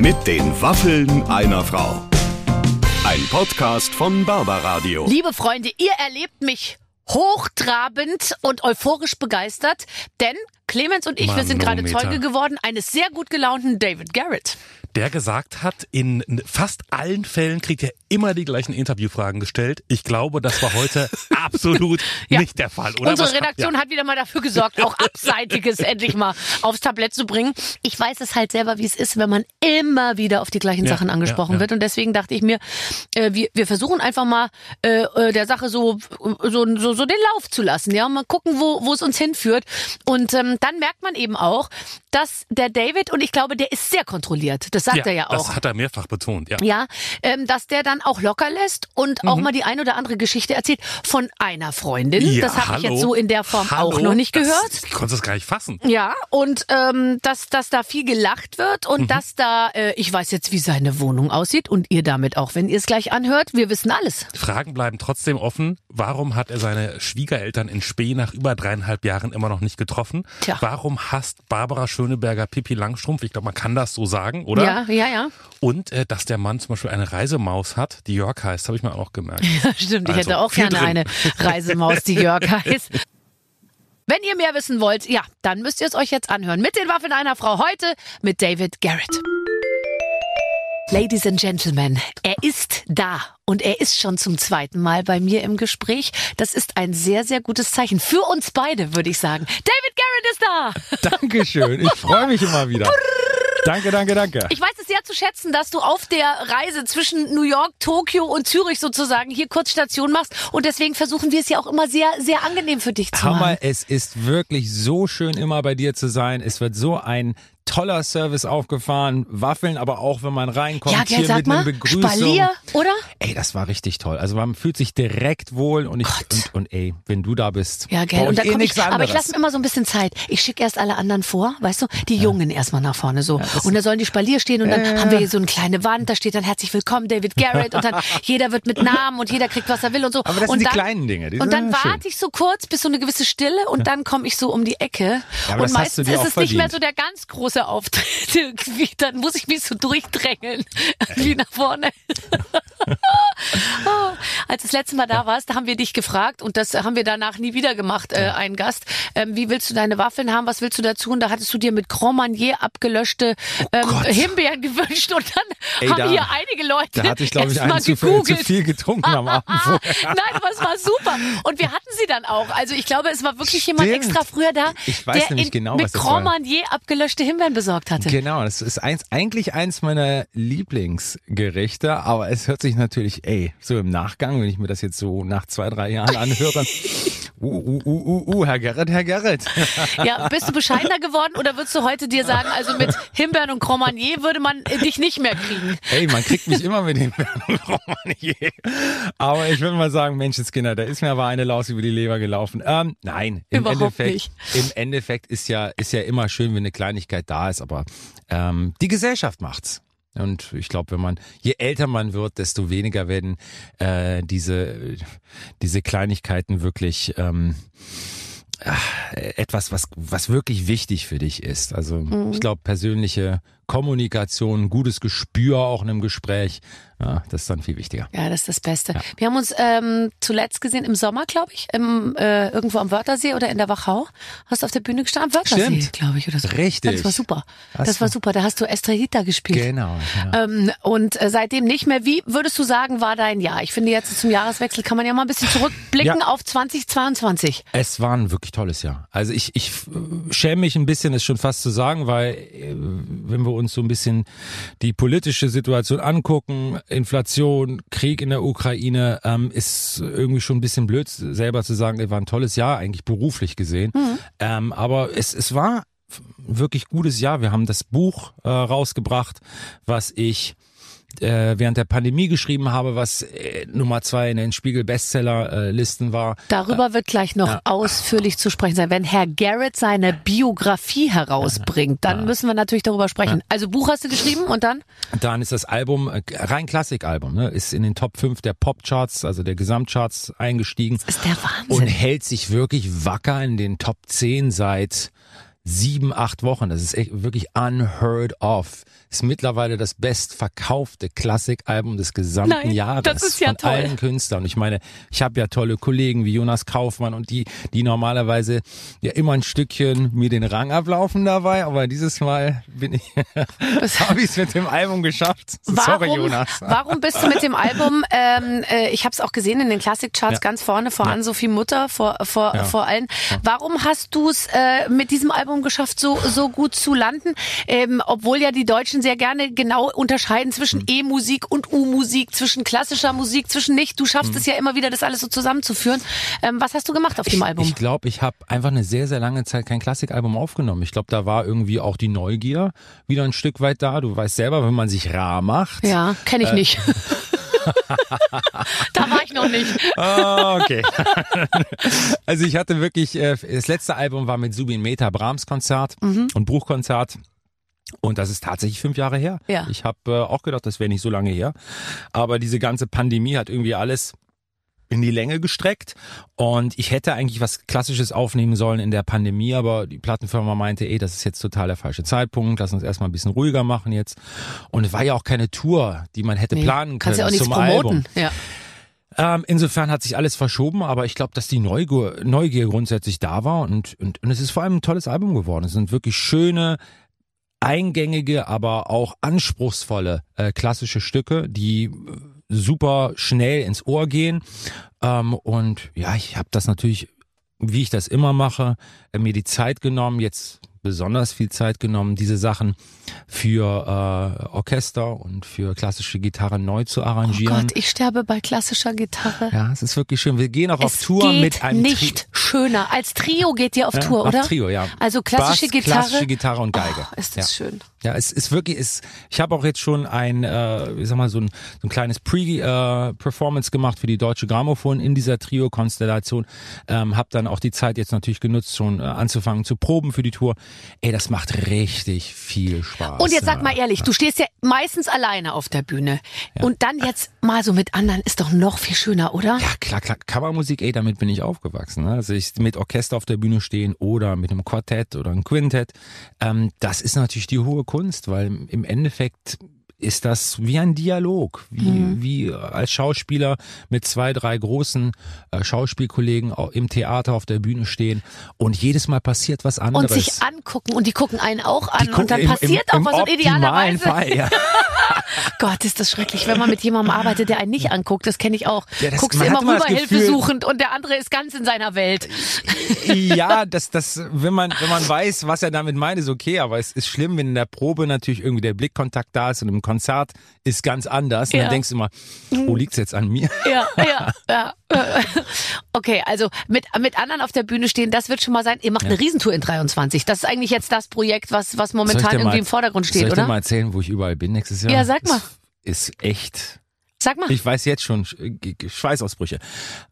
Mit den Waffeln einer Frau. Ein Podcast von Barbaradio. Liebe Freunde, ihr erlebt mich hochtrabend und euphorisch begeistert, denn Clemens und ich, wir sind gerade. Zeuge geworden eines sehr gut gelaunten David Garrett. der gesagt hat, in fast allen Fällen kriegt er immer die gleichen Interviewfragen gestellt. Ich glaube, das war heute absolut Ja. nicht der Fall, oder? Unsere Was- Redaktion ja. hat wieder mal dafür gesorgt, auch Abseitiges endlich mal aufs Tablett zu bringen. Ich weiß es halt selber, wie es ist, wenn man immer wieder auf die gleichen Ja, Sachen angesprochen wird. Und deswegen dachte ich mir, äh, wir, wir versuchen einfach mal äh, äh, der Sache so, so, so, so den Lauf zu lassen. Ja, mal gucken, wo, wo es uns hinführt. Und ähm, dann merkt man eben auch, dass der David, und ich glaube, der ist sehr kontrolliert. Das sagt er ja auch. Das hat er mehrfach betont, ja. Ja, ähm, dass der dann auch locker lässt und auch mal die ein oder andere Geschichte erzählt von einer Freundin. Mhm. Ja, das habe ich jetzt so in der Form Hallo. auch noch nicht Das- gehört. Ich konnte es gar nicht fassen. Ja, und ähm, dass, dass da viel gelacht wird Mhm. und dass da, äh, ich weiß jetzt, wie seine Wohnung aussieht und ihr damit auch, wenn ihr es gleich anhört, wir wissen alles. Fragen bleiben trotzdem offen. Warum hat er seine Schwiegereltern in Spee nach über dreieinhalb Jahren immer noch nicht getroffen? Tja. Warum hasst Barbara Schöneberger Pippi Langstrumpf? Ich glaube, man kann das so sagen, oder? Ja, ja, ja. Und äh, dass der Mann zum Beispiel eine Reisemaus hat, die Jörg heißt, habe ich mir auch gemerkt. Stimmt, ich Also, hätte auch viel gerne drin. eine Reisemaus, die Jörg heißt. Wenn ihr mehr wissen wollt, ja, dann müsst ihr es euch jetzt anhören. Mit den Waffen einer Frau heute mit David Garrett. Ladies and Gentlemen, er ist da und er ist schon zum zweiten Mal bei mir im Gespräch. Das ist ein sehr, sehr gutes Zeichen. Für uns beide, würde ich sagen. David Garrett ist da! Dankeschön. Ich freue mich immer wieder. Danke, danke, danke. Ich weiß es sehr zu schätzen, dass du auf der Reise zwischen New York, Tokio und Zürich sozusagen hier kurz Station machst. Und deswegen versuchen wir es ja auch immer sehr, sehr angenehm für dich zu machen. Hammer, es ist wirklich so schön, immer bei dir zu sein. Es wird so ein toller Service aufgefahren. Waffeln, aber auch wenn man reinkommt, Ja, hier sag mit mal, einer Begrüßung. Spalier, oder? Ey, das war richtig toll. Also man fühlt sich direkt wohl und ich und, und ey, wenn du da bist, Ja, gell. Und dann eh komm ich, aber ich lasse mir immer so ein bisschen Zeit. Ich schicke erst alle anderen vor, weißt du, die Jungen erstmal nach vorne so. und da sollen die Spalier stehen und dann haben wir hier so eine kleine Wand, da steht dann herzlich willkommen David Garrett und dann jeder wird mit Namen und jeder kriegt, was er will und so. Aber das sind und die dann, kleinen Dinge, die und sind dann warte ich so kurz bis so eine gewisse Stille und dann komme ich so um die Ecke. Ja, aber und meistens ist es nicht mehr verdient. so der ganz große Auftritt. Irgendwie, dann muss ich mich so durchdrängeln. Wie nach vorne. Oh, Als das letzte Mal da warst, da haben wir dich gefragt und das haben wir danach nie wieder gemacht, äh, einen Gast. Ähm, wie willst du deine Waffeln haben? Was willst du dazu? Und da hattest du dir mit Grand abgelöschte ähm, Gott. Himbeeren gewünscht und dann Ey, haben da- hier einige Leute da hatte ich, glaube ich, einen zu viel, zu viel getrunken am Abend vorher. Nein, aber es war super. Und wir hatten sie dann auch. Also ich glaube, es war wirklich jemand Stimmt. extra früher da, Ich weiß der nämlich in, genau, mit Grand abgelöschte Himbeeren besorgt hatte. Genau, das ist eins, eigentlich eins meiner Lieblingsgerichte, aber es hört sich natürlich, ey, so im Nachgang, wenn ich mir das jetzt so nach zwei, drei Jahren anhöre, uh, uh, uh, uh, uh, Herr Gerrit, Herr Gerrit. Ja, bist du bescheidener geworden oder würdest du heute dir sagen, also mit Himbeeren und Grand Marnier würde man äh, dich nicht mehr kriegen? Ey, man kriegt mich immer mit dem Romanier. Aber ich würde mal sagen, Menschenskinder, da ist mir aber eine Laus über die Leber gelaufen. Ähm, nein, im Überhaupt Endeffekt, nicht. im Endeffekt ist ja, ist ja immer schön, wenn eine Kleinigkeit da ist, aber ähm, die Gesellschaft macht's. Und ich glaube, wenn man, je älter man wird, desto weniger werden äh, diese, diese Kleinigkeiten wirklich ähm, ah, etwas, was, was wirklich wichtig für dich ist. Also Mhm. ich glaube, persönliche Kommunikation, gutes Gespür auch in einem Gespräch, ja, das ist dann viel wichtiger. Ja, das ist das Beste. Wir haben uns ähm, zuletzt gesehen im Sommer, glaube ich, im, äh, irgendwo am Wörthersee oder in der Wachau. Hast du auf der Bühne gestanden? Am Wörthersee, glaube ich, oder so. Richtig. Das war super. Das Das war war- super. Da hast du Estrellita gespielt. Genau. Ja. Ähm, und äh, seitdem nicht mehr. Wie würdest du sagen, war dein Jahr? Ich finde jetzt zum Jahreswechsel kann man ja mal ein bisschen zurückblicken Ja. auf 2022. Es war ein wirklich tolles Jahr. Also ich, ich äh, schäme mich ein bisschen, es schon fast zu sagen, weil äh, wenn wir uns so ein bisschen die politische Situation angucken, Inflation, Krieg in der Ukraine, ähm, ist irgendwie schon ein bisschen blöd, selber zu sagen, es war ein tolles Jahr, eigentlich beruflich gesehen. Ähm, aber es, es war wirklich gutes Jahr. Wir haben das Buch äh, rausgebracht, was ich äh, während der Pandemie geschrieben habe, was äh, Nummer zwei in den Spiegel Bestseller-Listen war. Darüber wird gleich noch ausführlich zu sprechen sein. Wenn Herr Garrett seine Biografie herausbringt, dann müssen wir natürlich darüber sprechen. Also Buch hast du geschrieben und dann? Dann ist das Album, äh, rein Klassikalbum, ne, ist in den Top 5 der Popcharts, also der Gesamtcharts eingestiegen. ist der Wahnsinn. Und hält sich wirklich wacker in den Top 10 seit sieben, acht Wochen. Das ist echt wirklich unheard of. Ist mittlerweile das bestverkaufte Klassikalbum des gesamten Nein, Jahres das ist ja von toll. allen Künstlern. Ich meine, ich habe ja tolle Kollegen wie Jonas Kaufmann und die, die normalerweise ja immer ein Stückchen mir den Rang ablaufen dabei, aber dieses Mal bin ich, habe ich es mit dem Album geschafft. Sorry, Warum, Jonas. warum bist du mit dem Album, ähm, äh, ich habe es auch gesehen in den Klassikcharts Ja. ganz vorne, vor Ann-Sophie Mutter, vor, vor, Ja. vor allen. Warum hast du es äh, mit diesem Album geschafft, so, so gut zu landen? Ähm, obwohl ja die Deutschen sehr gerne genau unterscheiden zwischen Hm. E-Musik und U-Musik, zwischen klassischer Musik, zwischen nicht. Du Hm. schaffst es ja immer wieder, das alles so zusammenzuführen. Ähm, was hast du gemacht auf dem Album? Ich glaube, ich habe einfach eine sehr, sehr lange Zeit kein Klassikalbum aufgenommen. Ich glaube, da war irgendwie auch die Neugier wieder ein Stück weit da. Du weißt selber, wenn man sich rar macht. ja, kenne Äh. ich nicht. da war ich noch nicht. Ah, okay. also ich hatte wirklich, äh, das letzte Album war mit Subin Meta Brahms Konzert Mhm. und Bruchkonzert. Und das ist tatsächlich fünf Jahre her. Ja. Ich habe äh, auch gedacht, das wäre nicht so lange her. Aber diese ganze Pandemie hat irgendwie alles in die Länge gestreckt und ich hätte eigentlich was Klassisches aufnehmen sollen in der Pandemie, aber die Plattenfirma meinte, ey, das ist jetzt total der falsche Zeitpunkt, lass uns erstmal ein bisschen ruhiger machen jetzt. Und es war ja auch keine Tour, die man hätte Nee, planen können ja zum promoten. Album. Ja. Ähm, insofern hat sich alles verschoben, aber ich glaube, dass die Neugier, Neugier grundsätzlich da war und, und, und es ist vor allem ein tolles Album geworden. Es sind wirklich schöne, eingängige, aber auch anspruchsvolle äh, klassische Stücke, die äh, super schnell ins Ohr gehen. Ähm, und ja, ich habe das natürlich, wie ich das immer mache, äh, mir die Zeit genommen, jetzt besonders viel Zeit genommen, diese Sachen für äh, Orchester und für klassische Gitarre neu zu Oh arrangieren. Gott, ich sterbe bei klassischer Gitarre. Ja, es ist wirklich schön. Wir gehen auch auf es Tour geht mit einem nicht schöner. Als Trio geht ihr auf Tri Tour, ja, oder? Auf Trio, ja. Also klassische Bass, Gitarre. Klassische Gitarre und Geige. Oh, ist das ja. schön. Ja, es ist wirklich, es, ich habe auch jetzt schon ein, äh, ich sag mal, so ein, so ein kleines Pre-Performance gemacht für die Deutsche Grammophon in dieser Trio-Konstellation. Ähm, hab dann auch die Zeit jetzt natürlich genutzt, schon äh, anzufangen zu proben für die Tour. Ey, das macht richtig viel Spaß. Und jetzt sag ja. mal ehrlich, du stehst ja meistens alleine auf der Bühne. Und dann jetzt mal so mit anderen ist doch noch viel schöner, oder? Ja, klar, klar. Kammermusik, ey, damit bin ich aufgewachsen. Ne? Also ich mit Orchester auf der Bühne stehen oder mit einem Quartett oder einem Quintett, ähm, das ist natürlich die hohe Kunst, weil im Endeffekt ist das wie ein Dialog, wie, Mhm. wie als Schauspieler mit zwei, drei großen äh, Schauspielkollegen au- im Theater auf der Bühne stehen und jedes Mal passiert was Und anderes. sich angucken und die gucken einen auch an Die und dann im- passiert im, auch im was und idealerweise. Fall, ja. Gott, ist das schrecklich, wenn man mit jemandem arbeitet, der einen nicht anguckt. Das kenne ich auch. Ja, das- Guckst du immer rüber hilfesuchend und der andere ist ganz in seiner Welt. ja, das, das, wenn man, wenn man weiß, was er damit meint, ist okay, aber es ist schlimm, wenn in der Probe natürlich irgendwie der Blickkontakt da ist und im Konzert ist ganz anders. Ja. dann denkst du immer, wo liegt's jetzt an mir? Ja, ja, ja. Okay, also mit, mit anderen auf der Bühne stehen, das wird schon mal sein. Ihr macht eine Riesentour in 23. Das ist eigentlich jetzt das Projekt, was, was Soll momentan irgendwie mal- im Vordergrund Soll steht, ich dir oder? mal erzählen, wo ich überall bin nächstes Jahr? Ja, sag mal. Das ist echt Sag mal. Ich weiß jetzt schon, G- Schweißausbrüche.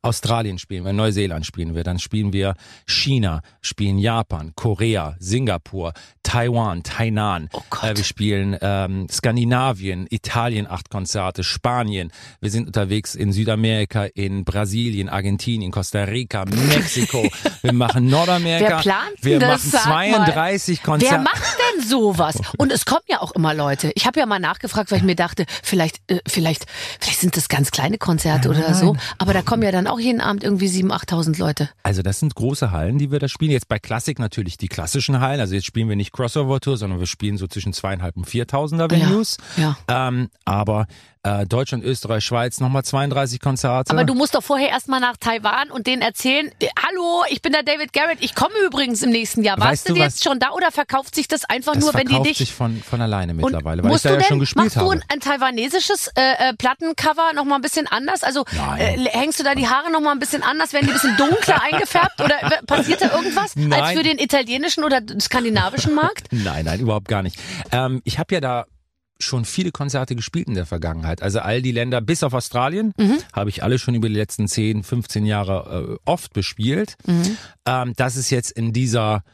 Australien spielen wir, Neuseeland spielen wir, dann spielen wir China, spielen Japan, Korea, Singapur, Taiwan, Tainan. Oh Gott. Äh, wir spielen ähm, Skandinavien, Italien acht Konzerte, Spanien. Wir sind unterwegs in Südamerika, in Brasilien, Argentinien, Costa Rica, Mexiko. wir machen Nordamerika. Wer plant wir das? machen Sag mal. 32 Konzerte. Wer macht denn sowas? Und es kommen ja auch immer Leute. Ich habe ja mal nachgefragt, weil ich mir dachte, vielleicht, äh, vielleicht, vielleicht sind das ganz kleine Konzerte oder so. Aber da kommen ja dann auch jeden Abend irgendwie 7.000, 8.000 Leute. Also das sind große Hallen, die wir da spielen. Jetzt bei Klassik natürlich die klassischen Hallen. Also jetzt spielen wir nicht Crossover Tour, sondern wir spielen so zwischen zweieinhalb und viertausender Venues. Ja, Ähm, aber äh, Deutschland, Österreich, Schweiz nochmal 32 Konzerte. Aber du musst doch vorher erstmal nach Taiwan und denen erzählen, äh, hallo, ich bin der David Garrett, ich komme übrigens im nächsten Jahr. Warst Weißt du du jetzt schon da oder verkauft sich das einfach das nur, wenn die verkauft dich... sich von, von alleine mittlerweile, weil ich da du ja schon gespielt machst du habe. ein, ein taiwanesisches äh, äh, Plattencover noch mal ein bisschen anders? Also äh, hängst du da die Haare noch mal ein bisschen anders? Werden die ein bisschen dunkler eingefärbt? Oder passiert da irgendwas als Nein. für den italienischen oder skandinavischen Markt? Nein, nein, überhaupt gar nicht. Ähm, ich habe ja da schon viele Konzerte gespielt in der Vergangenheit. Also all die Länder, bis auf Australien, Mhm. habe ich alle schon über die letzten 10, 15 Jahre äh, oft bespielt. Mhm. Ähm, das ist jetzt in dieser,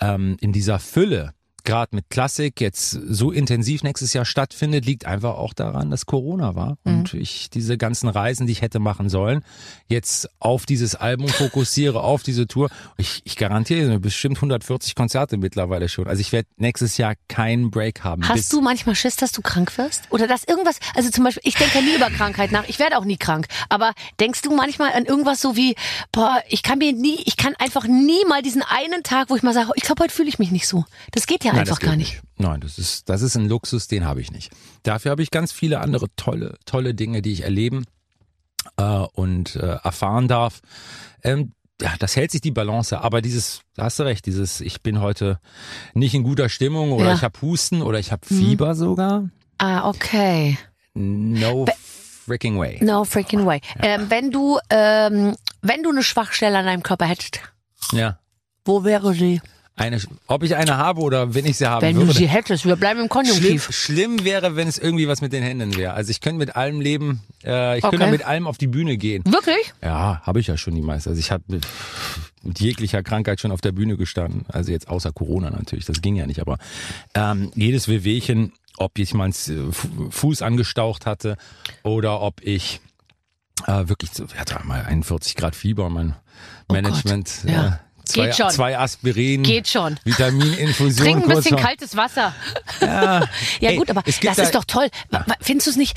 ähm, in dieser Fülle gerade mit Klassik jetzt so intensiv nächstes Jahr stattfindet, liegt einfach auch daran, dass Corona war Mhm. und ich diese ganzen Reisen, die ich hätte machen sollen, jetzt auf dieses Album fokussiere, auf diese Tour. Ich, ich garantiere dir bestimmt 140 Konzerte mittlerweile schon. Also ich werde nächstes Jahr keinen Break haben. Hast du manchmal Schiss, dass du krank wirst? Oder dass irgendwas, also zum Beispiel, ich denke ja nie über Krankheit nach, ich werde auch nie krank, aber denkst du manchmal an irgendwas so wie, boah, ich kann mir nie, ich kann einfach nie mal diesen einen Tag, wo ich mal sage, ich glaube, heute fühle ich mich nicht so. Das geht ja Nein, einfach gar nicht. Nein, das ist, das ist ein Luxus, den habe ich nicht. Dafür habe ich ganz viele andere tolle, tolle Dinge, die ich erleben äh, und äh, erfahren darf. Ähm, ja, das hält sich die Balance, aber dieses, da hast du recht, dieses, ich bin heute nicht in guter Stimmung oder Ja. Mhm. ich habe Husten oder ich habe Fieber sogar. Ah, okay. No freaking way. No freaking way. Ähm, wenn du, ähm, wenn du eine Schwachstelle an deinem Körper hättest, Ja. wo wäre sie? Eine, ob ich eine habe oder wenn ich sie haben Wenn würde. du sie hättest, wir bleiben im Schlimm, Konjunktiv. schlimm wäre, wenn es irgendwie was mit den Händen wäre. Also ich könnte mit allem leben, äh, ich Okay. könnte mit allem auf die Bühne gehen. Wirklich? Ja, habe ich ja schon die meiste. Also ich habe mit, mit jeglicher Krankheit schon auf der Bühne gestanden. Also jetzt außer Corona natürlich, das ging ja nicht. Aber ähm, jedes Wehwehchen, ob ich meinen Fuß angestaucht hatte oder ob ich äh, wirklich, ich hatte mal 41 Grad Fieber, mein Management. Oh Gott, ja. Zwei, Geht schon. zwei Aspirin. Geht schon. Vitamininfusion. Trink ein bisschen kaltes Wasser. Ja, Ja Hey, gut, aber das da- ist doch toll. Wa- Findest du es nicht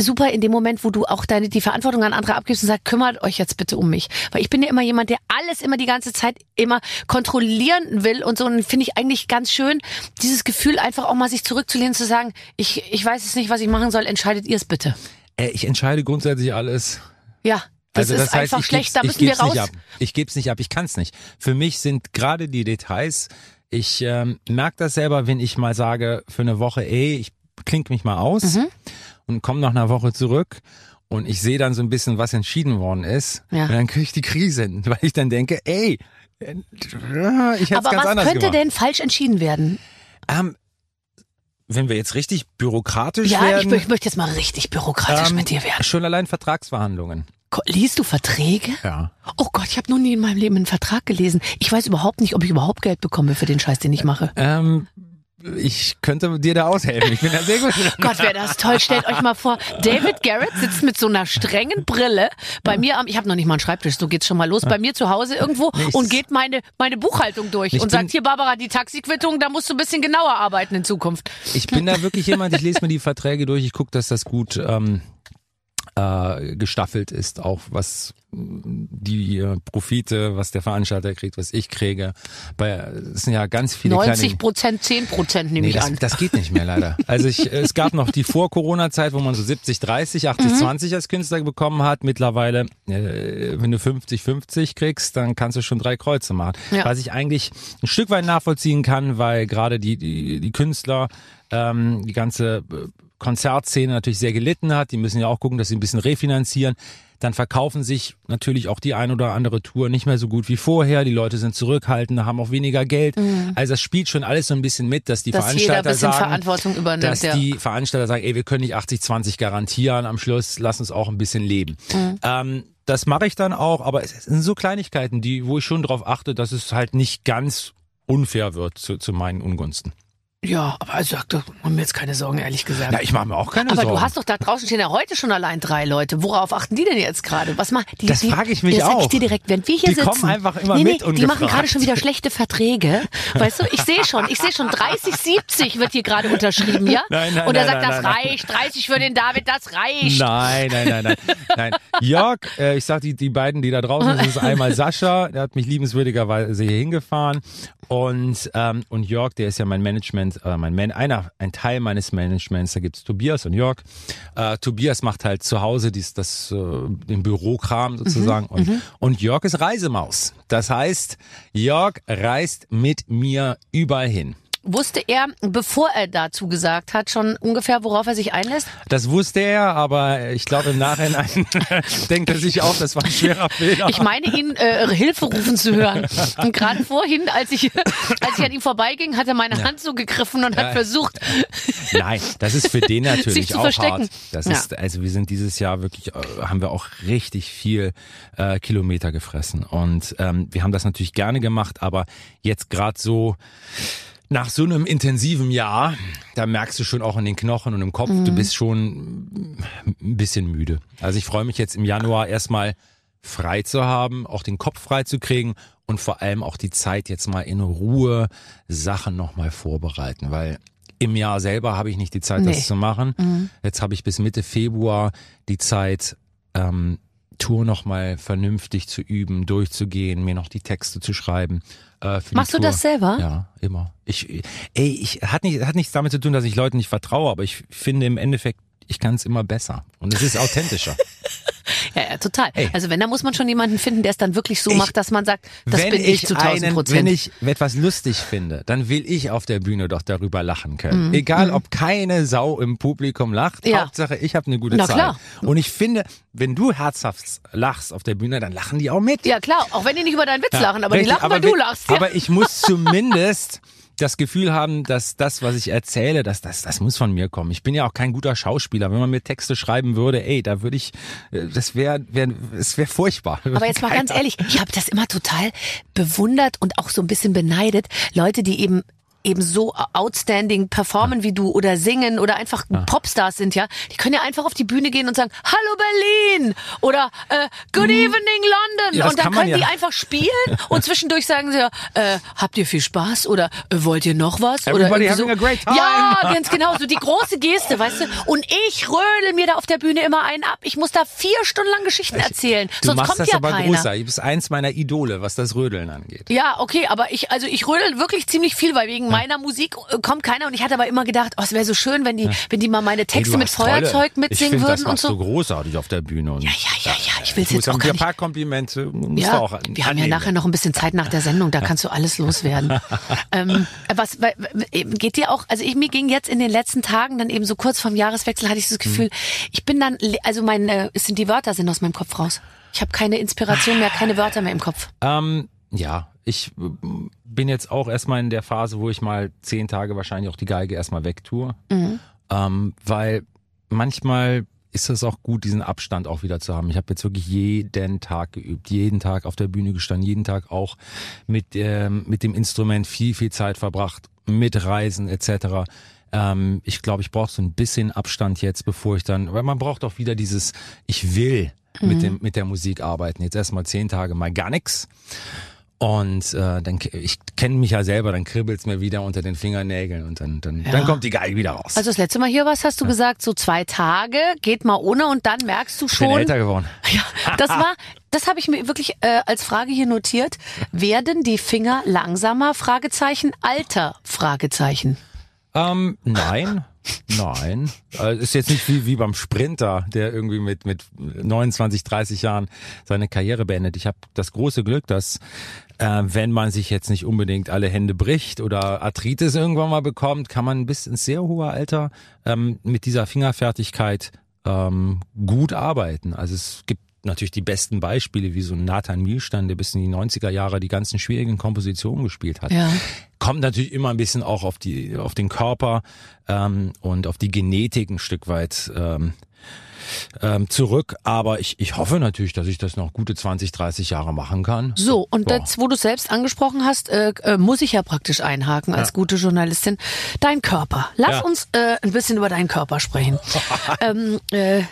super in dem Moment, wo du auch deine die Verantwortung an andere abgibst und sagst, kümmert euch jetzt bitte um mich? Weil ich bin ja immer jemand, der alles immer die ganze Zeit immer kontrollieren will und so. Und finde ich eigentlich ganz schön, dieses Gefühl einfach auch mal sich zurückzulehnen, zu sagen, ich, ich weiß es nicht, was ich machen soll, entscheidet ihr es bitte. Äh, ich entscheide grundsätzlich alles. Ja, das also ist das heißt, einfach ich schlecht, da ich müssen wir geb's raus. Nicht ab. Ich gebe es nicht ab, ich kann es nicht. Für mich sind gerade die Details, ich ähm, merke das selber, wenn ich mal sage für eine Woche, ey, ich klink mich mal aus Mhm. und komme nach einer Woche zurück und ich sehe dann so ein bisschen, was entschieden worden ist. Ja. Und dann kriege ich die Krise, weil ich dann denke, ey, äh, ich hätte es Aber ganz was könnte gemacht. denn falsch entschieden werden? Ähm, wenn wir jetzt richtig bürokratisch Ja, ich, werden, mö- ich möchte jetzt mal richtig bürokratisch ähm, mit dir werden. schon allein Vertragsverhandlungen. Liest du Verträge? Ja. Oh Gott, ich habe noch nie in meinem Leben einen Vertrag gelesen. Ich weiß überhaupt nicht, ob ich überhaupt Geld bekomme für den Scheiß, den ich mache. Ähm, ich könnte dir da aushelfen. Ich bin da sehr gut. Gott, wäre das toll. Stellt euch mal vor, David Garrett sitzt mit so einer strengen Brille bei mir am, ich habe noch nicht mal einen Schreibtisch, so geht's schon mal los, bei mir zu Hause irgendwo Nichts. und geht meine, meine Buchhaltung durch Ich und sagt, hier Barbara, die Taxiquittung, da musst du ein bisschen genauer arbeiten in Zukunft. Ich bin da wirklich jemand, ich lese mir die Verträge durch, ich gucke, dass das gut ähm, äh, gestaffelt ist, auch was die Profite, was der Veranstalter kriegt, was ich kriege. Bei, es sind ja ganz viele 90 kleine... Prozent, 10 Prozent nehme Nee, ich das, an. das geht nicht mehr leider. Also ich, es gab noch die Vor-Corona-Zeit, wo man so 70, 30, 80, Mhm. 20 als Künstler bekommen hat. Mittlerweile, äh, wenn du 50, 50 kriegst, dann kannst du schon drei Kreuze machen. Ja. Was ich eigentlich ein Stück weit nachvollziehen kann, weil gerade die, die, die Künstler, ähm, die ganze äh, Konzertszene natürlich sehr gelitten hat. Die müssen ja auch gucken, dass sie ein bisschen refinanzieren. Dann verkaufen sich natürlich auch die ein oder andere Tour nicht mehr so gut wie vorher. Die Leute sind zurückhaltender, haben auch weniger Geld. Also das spielt schon alles so ein bisschen mit, dass die Mhm. Dass Veranstalter sagen, dass ja. die Veranstalter sagen, ey, wir können nicht 80-20 garantieren am Schluss, lass uns auch ein bisschen leben. Mhm. Ähm, das mache ich dann auch, aber es sind so Kleinigkeiten, die, wo ich schon darauf achte, dass es halt nicht ganz unfair wird zu, zu meinen Ungunsten. Ja, aber also, da machen wir jetzt keine Sorgen, ehrlich gesagt. Na, ich mache mir auch keine aber Sorgen. du hast doch da draußen stehen ja heute schon allein drei Leute. Worauf achten die denn jetzt gerade? Was machen die? Das die, frage ich mich das Sag ich auch. dir direkt, wenn wir hier Die sitzen. kommen einfach immer nee, nee, mit Die machen gerade schon wieder schlechte Verträge. Weißt du, ich sehe schon, ich sehe schon 30, 70 wird hier gerade unterschrieben, ja? Nein, nein, Und er sagt, nein, das nein, reicht, 30 für den David, das reicht. Nein, nein, nein, nein. nein. Jörg, äh, ich sag die, die beiden, die da draußen sind, das ist einmal Sascha, der hat mich liebenswürdigerweise hier hingefahren. Und, ähm, und Jörg, der ist ja mein Management, äh, mein Man, einer, ein Teil meines Managements. Da gibt's Tobias und Jörg. Äh, Tobias macht halt zu Hause dies, das, äh, den Bürokram sozusagen. und, und Jörg ist Reisemaus. Das heißt, Jörg reist mit mir überall hin. Wusste er, bevor er dazu gesagt hat, schon ungefähr, worauf er sich einlässt? Das wusste er, aber ich glaube im Nachhinein denkt er sich auch, das war ein schwerer Fehler. Ich meine, ihn äh, Hilfe rufen zu hören. Und gerade vorhin, als ich, als ich an ihm vorbeiging, hat er meine Hand so gegriffen und hat Ja. versucht, Nein, das ist für den natürlich Sich zu auch verstecken. hart. Das Ja. ist, also wir sind dieses Jahr wirklich, äh, haben wir auch richtig viel äh, Kilometer gefressen und ähm, wir haben das natürlich gerne gemacht, aber jetzt gerade so, nach so einem intensiven Jahr, da merkst du schon auch in den Knochen und im Kopf, du bist schon ein bisschen müde. Also ich freue mich jetzt im Januar erstmal frei zu haben, auch den Kopf frei zu kriegen und vor allem auch die Zeit jetzt mal in Ruhe Sachen nochmal vorbereiten, weil im Jahr selber habe ich nicht die Zeit, Nee. das zu machen. Jetzt habe ich bis Mitte Februar die Zeit, ähm, Tour nochmal vernünftig zu üben, durchzugehen, mir noch die Texte zu schreiben. Äh, Machst du das selber? Ja, immer. Ich, ey, ich hat nicht, hat nichts damit zu tun, dass ich Leuten nicht vertraue, aber ich finde im Endeffekt, ich kann es immer besser und es ist authentischer. Ja, ja, total. Ey. Also wenn, da muss man schon jemanden finden, der es dann wirklich so Ich- macht, dass man sagt, das bin ich, ich zu 1000 einen, Prozent. wenn ich etwas lustig finde, dann will ich auf der Bühne doch darüber lachen Mhm. können. Egal, ob keine Sau im Publikum lacht, Ja. Hauptsache ich habe eine gute Na Zeit. klar. Und ich finde, wenn du herzhaft lachst auf der Bühne, dann lachen die auch mit. ja klar, auch wenn die nicht über deinen Witz lachen, aber die Richtig, lachen, aber weil du wenn- lachst. Ja. Aber ich muss zumindest das Gefühl haben, dass das, was ich erzähle, dass das, das muss von mir kommen. Ich bin ja auch kein guter Schauspieler. Wenn man mir Texte schreiben würde, ey, da würde ich, äh, das wäre, wär, es wäre furchtbar. Aber jetzt mal ganz ehrlich, ich habe das immer total bewundert und auch so ein bisschen beneidet. Leute, die eben eben so outstanding performen wie du oder singen oder einfach Popstars sind, ja, die können ja einfach auf die Bühne gehen und sagen, Hallo Berlin oder äh, Good Evening London. Ja, und dann können die ja. einfach spielen und zwischendurch sagen sie, äh, habt ihr viel Spaß oder äh, wollt ihr noch was? oder Everybody irgendwie having a great time. Ja, ganz genau, so die große Geste, weißt du? Und ich rödel mir da auf der Bühne immer einen ab. Ich muss da vier Stunden lang Geschichten erzählen, Du sonst machst kommt das ja aber keiner. größer. Du bist eins meiner Idole, was das Rödeln angeht. Ja, okay, aber ich, also ich rödel wirklich ziemlich viel, weil wegen meiner Musik äh, kommt keiner und ich hatte aber immer gedacht, oh, es wäre so schön, wenn die, wenn die mal meine Texte du mit tolle- Feuerzeug ich mitsingen würden das und so. du großartig auf der Bühne. Und Ja, ja, ja, ja, ich will's muss jetzt auch gar nicht. ein paar Komplimente Ja, auch wir haben ja nachher noch ein bisschen Zeit nach der Sendung, da kannst du alles loswerden. ähm, was geht dir auch, also ich mir ging jetzt in den letzten Tagen dann eben so kurz vorm Jahreswechsel hatte ich das Gefühl, ich bin dann, also mein, äh, es sind die Wörter sind aus meinem Kopf raus. Ich habe keine Inspiration mehr, keine Wörter mehr im Kopf. Ähm, ja, ich äh, bin jetzt auch erstmal in der Phase, wo ich mal zehn Tage wahrscheinlich auch die Geige erstmal wegtue. Ähm, weil manchmal ist es auch gut, diesen Abstand auch wieder zu haben. Ich habe jetzt wirklich jeden Tag geübt, jeden Tag auf der Bühne gestanden, jeden Tag auch mit, ähm, mit dem Instrument viel, viel Zeit verbracht, mit Reisen etc. Ähm, ich glaube, ich brauche so ein bisschen Abstand jetzt, bevor ich dann, weil man braucht auch wieder dieses, ich will mit, dem, mit der Musik arbeiten. Jetzt erstmal zehn Tage mal gar nix. Und äh, dann ich kenne mich ja selber, dann kribbelt's mir wieder unter den Fingernägeln und dann dann, dann kommt die Geige wieder raus. Also das letzte Mal hier was hast du gesagt, so zwei Tage, geht mal ohne und dann merkst du ich bin schon. älter geworden. Ja, das war, das habe ich mir wirklich äh, als Frage hier notiert. Werden die Finger langsamer? Fragezeichen. Alter? Fragezeichen. Ähm, nein, nein. Äh, ist jetzt nicht wie, wie beim Sprinter, der irgendwie mit, mit 29, 30 Jahren seine Karriere beendet. Ich habe das große Glück, dass äh, wenn man sich jetzt nicht unbedingt alle Hände bricht oder Arthritis irgendwann mal bekommt, kann man bis ins sehr hohe Alter ähm, mit dieser Fingerfertigkeit ähm, gut arbeiten. Also es gibt natürlich die besten Beispiele, wie so ein Nathan Milstein, der bis in die 90er Jahre die ganzen schwierigen Kompositionen gespielt hat. Ja. Kommt natürlich immer ein bisschen auch auf die, auf den Körper ähm, und auf die Genetik ein Stück weit ähm, ähm, zurück. Aber ich, ich hoffe natürlich, dass ich das noch gute 20, 30 Jahre machen kann. So, und Boah. jetzt, wo du selbst angesprochen hast, äh, äh, muss ich ja praktisch einhaken als gute Journalistin. Dein Körper. Lass Ja. uns äh, ein bisschen über deinen Körper sprechen. ähm, äh,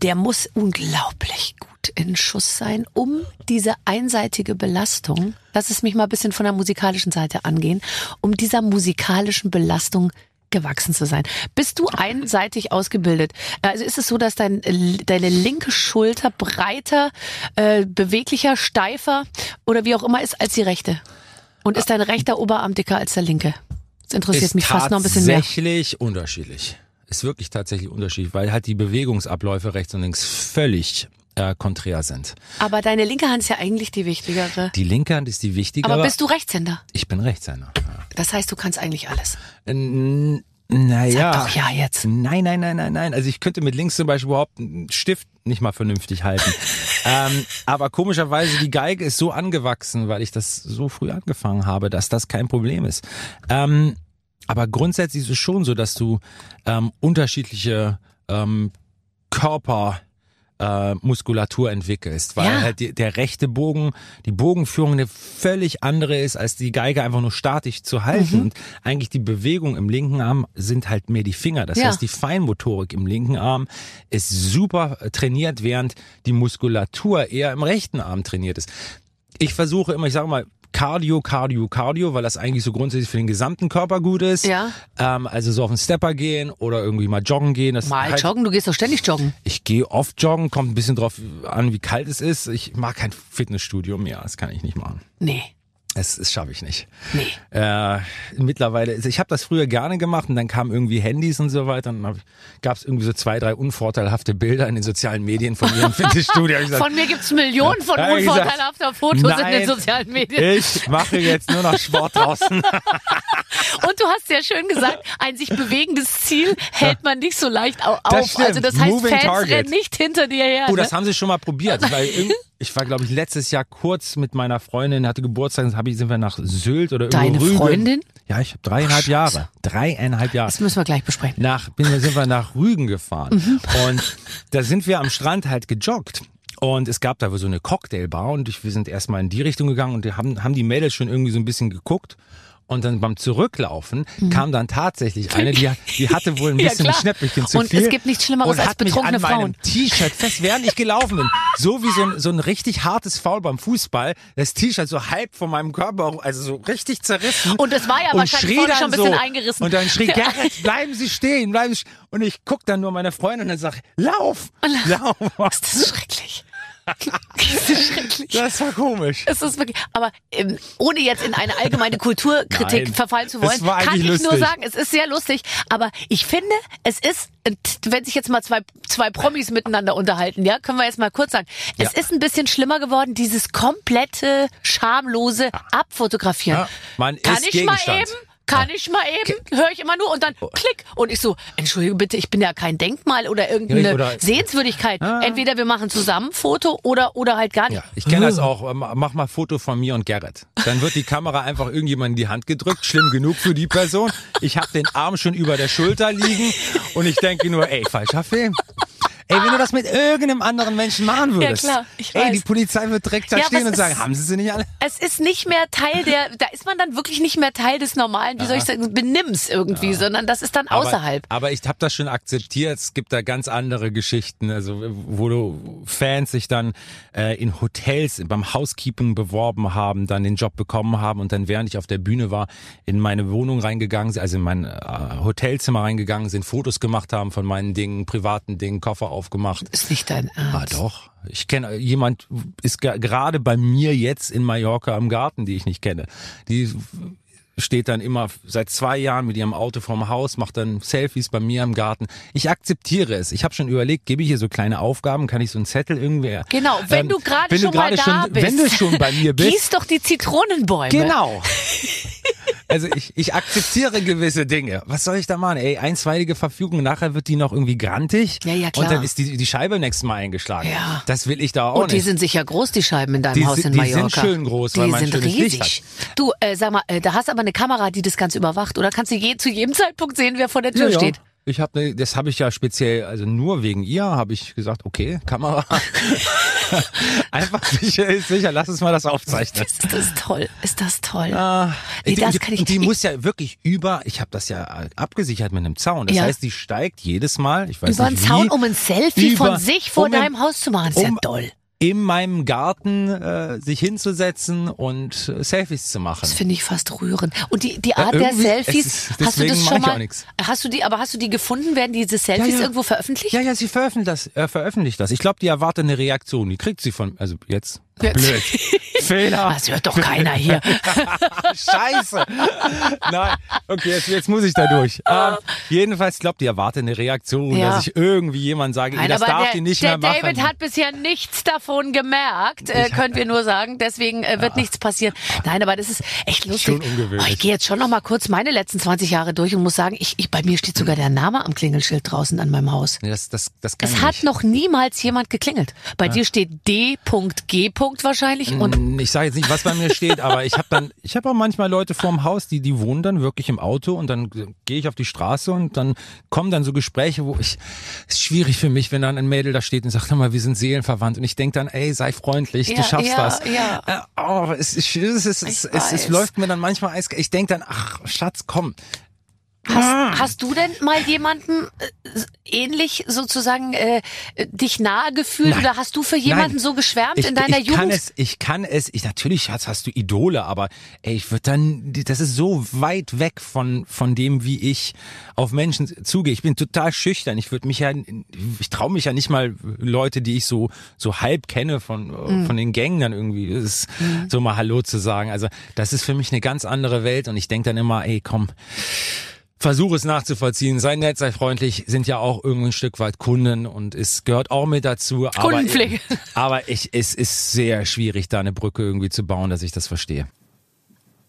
der muss unglaublich gut in Schuss sein, um diese einseitige Belastung, lass es mich mal ein bisschen von der musikalischen Seite angehen, um dieser musikalischen Belastung gewachsen zu sein. Bist du einseitig ausgebildet? Also ist es so, dass dein, deine linke Schulter breiter, äh, beweglicher, steifer oder wie auch immer ist als die rechte? Und ist dein rechter Oberarm dicker als der linke? Das interessiert ist mich fast noch ein bisschen mehr. tatsächlich unterschiedlich. Ist wirklich tatsächlich unterschiedlich, weil halt die Bewegungsabläufe rechts und links völlig äh, konträr sind. Aber deine linke Hand ist ja eigentlich die wichtigere. Die linke Hand ist die wichtigere. Aber bist du Rechtshänder? ich bin Rechtshänder. Ja. Das heißt, du kannst eigentlich alles. N- Naja. Sag doch ja jetzt. Nein, nein, nein, nein, nein. Also ich könnte mit links zum Beispiel überhaupt einen Stift nicht mal vernünftig halten. ähm, aber komischerweise, die Geige ist so angewachsen, weil ich das so früh angefangen habe, dass das kein Problem ist. Ähm, aber grundsätzlich ist es schon so, dass du ähm, unterschiedliche ähm, Körper äh, Muskulatur entwickelst, weil Ja. halt die, der rechte Bogen, die Bogenführung eine völlig andere ist, als die Geige einfach nur statisch zu halten. Mhm. Und eigentlich die Bewegung im linken Arm sind halt mehr die Finger. Das Ja. heißt, die Feinmotorik im linken Arm ist super trainiert, während die Muskulatur eher im rechten Arm trainiert ist. Ich versuche immer, ich sage mal, Cardio, Cardio, Cardio, weil das eigentlich so grundsätzlich für den gesamten Körper gut ist. Ja. Ähm, also so auf den Stepper gehen oder irgendwie mal joggen gehen. Das Mal halt, joggen, du gehst doch ständig joggen. Ich gehe oft joggen, kommt ein bisschen drauf an, wie kalt es ist. Ich mag kein Fitnessstudio mehr, das kann ich nicht machen. Nee. Das, das schaffe ich nicht. Nee. Äh, mittlerweile, ich habe das früher gerne gemacht und dann kamen irgendwie Handys und so weiter und dann gab es irgendwie so zwei, drei unvorteilhafte Bilder in den sozialen Medien von mir im Fitnessstudio. Gesagt, Von mir gibt's Millionen von unvorteilhafter Fotos in den nein, sozialen Medien. Ich mache jetzt nur noch Sport draußen. Und du hast sehr schön gesagt, ein sich bewegendes Ziel hält man nicht so leicht au- Das auf. stimmt. Also das heißt, Moving Fans target. rennen nicht hinter dir her. Oh, ne? das haben sie schon mal probiert. Weil ich war, glaube ich, letztes Jahr kurz mit meiner Freundin, hatte Geburtstag, ich, sind wir nach Sylt oder Deine Rügen. Freundin? Ja, ich habe dreieinhalb Jahre. Dreieinhalb Jahre. Das müssen wir gleich besprechen. nach, sind wir nach Rügen gefahren. Mhm. Und da sind wir am Strand halt gejoggt. Und es gab da so eine Cocktailbar und ich, wir sind erstmal in die Richtung gegangen und haben, haben die Mädels schon irgendwie so ein bisschen geguckt. Und dann beim Zurücklaufen kam dann tatsächlich eine, die, die hatte wohl ein Mhm. Ja, bisschen ein. Schnäppchen zu Und viel. es gibt nichts Schlimmeres und als hat mich betrunkene an meinem Frauen. T-Shirt fest, während ich gelaufen bin. So wie so ein, so ein richtig hartes Foul beim Fußball. Das T-Shirt so halb von meinem Körper, also so richtig zerrissen. Und es war ja Und wahrscheinlich vorne schon ein bisschen so, eingerissen. Und dann schrie, Gerrit, bleiben Sie stehen, bleiben Sie stehen. Und ich guck dann nur meine Freundin und dann sag, lauf, lauf. Das ist schrecklich. Das ist schrecklich. Das war komisch. Es ist wirklich, aber ähm, ohne jetzt in eine allgemeine Kulturkritik Nein, verfallen zu es wollen, kann ich eigentlich nur lustig. sagen, es ist sehr lustig. Aber ich finde, es ist, äh, wenn sich jetzt mal zwei, zwei Promis miteinander unterhalten, ja, können wir jetzt mal kurz sagen, es Ja. ist ein bisschen schlimmer geworden, dieses komplette, schamlose Abfotografieren. Ja, man kann ist ich mal Gegenstand. eben? Kann ich mal eben? Höre ich immer nur und dann klick. Und ich so, entschuldige bitte, ich bin ja kein Denkmal oder irgendeine oder- Sehenswürdigkeit. Entweder wir machen zusammen Foto oder, oder halt gar nicht. Ja, ich kenne das auch. Ähm, Mach mal Foto von mir und Gerrit. Dann wird die Kamera einfach irgendjemand in die Hand gedrückt. Schlimm genug für die Person. Ich habe den Arm schon über der Schulter liegen und ich denke nur, ey, falscher Film. Ey, wenn du das mit irgendeinem anderen Menschen machen würdest. klar, ich ey, weiß. die Polizei wird direkt da Ja, stehen und es sagen, ist- haben sie sie nicht alle? es ist nicht mehr Teil der, da ist man dann wirklich nicht mehr Teil des normalen, wie soll ich sagen, Benimms irgendwie, sondern das ist dann außerhalb. Aber, aber ich habe das schon akzeptiert. Es gibt da ganz andere Geschichten, also wo du Fans sich dann äh, in Hotels beim Housekeeping beworben haben, dann den Job bekommen haben und dann während ich auf der Bühne war, in meine Wohnung reingegangen also in mein äh, Hotelzimmer reingegangen sind, Fotos gemacht haben von meinen Dingen, privaten Dingen, Koffer aufgemacht. ist nicht dein Ah, Ernst. doch. Ich kenne jemand ist ge- gerade bei mir jetzt in Mallorca im Garten, die ich nicht kenne. Die steht dann immer seit zwei Jahren mit ihrem Auto vorm Haus, macht dann Selfies bei mir im Garten. Ich akzeptiere es. Ich habe schon überlegt, gebe ich hier so kleine Aufgaben, kann ich so einen Zettel irgendwie. Genau, wenn ähm, du gerade du schon mal da schon, bist. wenn du schon bei mir bist, Gieß doch die Zitronenbäume. Genau. Also ich, ich akzeptiere gewisse Dinge. Was soll ich da machen? Ey, einstweilige Verfügung, nachher wird die noch irgendwie grantig. Ja, ja, klar. Und dann ist die, die Scheibe nächstes Mal eingeschlagen. Ja. Das will ich da auch Und die nicht. sind sicher groß, die Scheiben in deinem Die Haus in die Mallorca. sind schön groß, die weil man sind schönes Licht riesig. Du, äh, sag mal, äh, da hast aber eine Kamera, die das Ganze überwacht. Oder kannst du je, zu jedem Zeitpunkt sehen, wer vor der Tür ja, steht? Ja. Ich habe ne, das habe ich ja speziell, also nur wegen ihr habe ich gesagt, okay, Kamera. Einfach sicher ist sicher, lass uns mal das aufzeichnen. Ist das toll? Ist das toll? Ah, Nee, die, das die, kann ich und die muss ja wirklich über, ich habe das ja abgesichert mit einem Zaun. Das Ja. heißt, die steigt jedes Mal, ich weiß Über einen nicht Zaun, wie, um ein Selfie über- von sich vor um deinem Haus zu machen. Ist ja um- toll. In meinem Garten äh, sich hinzusetzen und äh, Selfies zu machen. Das finde ich fast rührend. Und die, die Art der irgendwie- Selfies, es ist- hast du das schon mal? Hast du die, aber hast du die gefunden? Werden diese Selfies Ja, ja. irgendwo veröffentlicht? Ja, ja, sie veröffentlicht das. Äh, veröffentlicht das. Ich glaube, die erwartet eine Reaktion. Die kriegt sie von, also jetzt. Blöd. Fehler. Das hört doch keiner hier. Scheiße. Nein, okay, jetzt, jetzt muss ich da durch. Ähm, jedenfalls, ich glaube, die erwartet eine Reaktion, Ja. dass ich irgendwie jemand sage, Nein, das darf der, die nicht der mehr machen. David hat bisher nichts davon gemerkt, äh, können wir nur sagen. Deswegen äh, wird nichts passieren. Nein, aber das ist echt lustig. Schon ungewöhnlich. Oh, ich gehe jetzt schon noch mal kurz meine letzten 20 Jahre durch und muss sagen, ich, ich, bei mir steht sogar der Name am Klingelschild draußen an meinem Haus. Nee, das, das, das kann Es hat nicht. noch niemals jemand geklingelt. Bei dir steht D.G. Punkt wahrscheinlich. Und Ich sage jetzt nicht, was bei mir steht, aber ich habe dann, ich habe auch manchmal Leute vorm Haus, die die wohnen dann wirklich im Auto und dann gehe ich auf die Straße und dann kommen dann so Gespräche, wo ich es ist schwierig für mich, wenn dann ein Mädel da steht und sagt, hör mal, wir sind seelenverwandt und ich denk dann, ey, sei freundlich, Ja, du schaffst ja, das. ja. Äh, oh, es, es, es, es, es weiß. läuft mir dann manchmal. Ich denk dann, ach Schatz, komm. Hast, hast du denn mal jemanden äh, ähnlich sozusagen äh, dich nahe gefühlt Nein. oder hast du für jemanden Nein. so geschwärmt Ich, in deiner ich kann Jugend? es, ich kann es, ich, natürlich hast, hast du Idole, aber ey, ich würde dann, das ist so weit weg von, von dem, wie ich auf Menschen zugehe. Ich bin total schüchtern. Ich würde mich ja, ich traue mich ja nicht mal Leute, die ich so, so halb kenne von, Mhm. von den Gängen dann irgendwie, ist, so mal Hallo zu sagen. Also, das ist für mich eine ganz andere Welt und ich denk dann immer, ey, komm, Versuch es nachzuvollziehen, sei nett, sei freundlich, sind ja auch irgendwie ein Stück weit Kunden und es gehört auch mit dazu. Aber, Kundenpflege. aber ich, es ist sehr schwierig, da eine Brücke irgendwie zu bauen, dass ich das verstehe.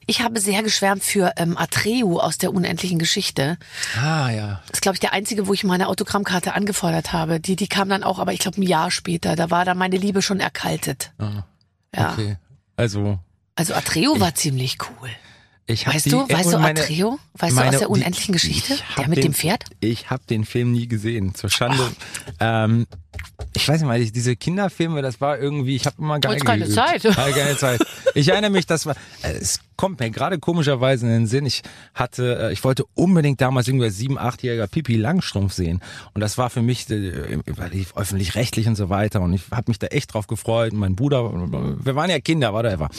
Ich habe sehr geschwärmt für ähm, Atreu aus der unendlichen Geschichte. Ah, ja. Das ist, glaube ich, der einzige, wo ich meine Autogrammkarte angefordert habe. Die, die kam dann auch, aber ich glaube ein Jahr später. Da war dann meine Liebe schon erkaltet. Ja. Ah, Okay. Also, Also Atreu war ziemlich cool. Ich Weißt die, du, weißt und du meine- Atreu? Weißt du meine- aus der die- unendlichen Geschichte? ich hab Der mit den, dem Pferd? Ich habe den Film nie gesehen, zur Schande. Ähm, ich weiß nicht mal, diese Kinderfilme, das war irgendwie, ich habe immer Geige Jetzt keine geübt. Zeit. Keine Zeit. Ich erinnere mich, das war, äh, es kommt mir gerade komischerweise in den Sinn. Ich hatte, äh, ich wollte unbedingt damals irgendwie als sieben, achtjähriger Pipi Langstrumpf sehen. Und das war für mich, äh, öffentlich-rechtlich und so weiter. Und ich habe mich da echt drauf gefreut. Und mein Bruder, wir waren ja Kinder, whatever.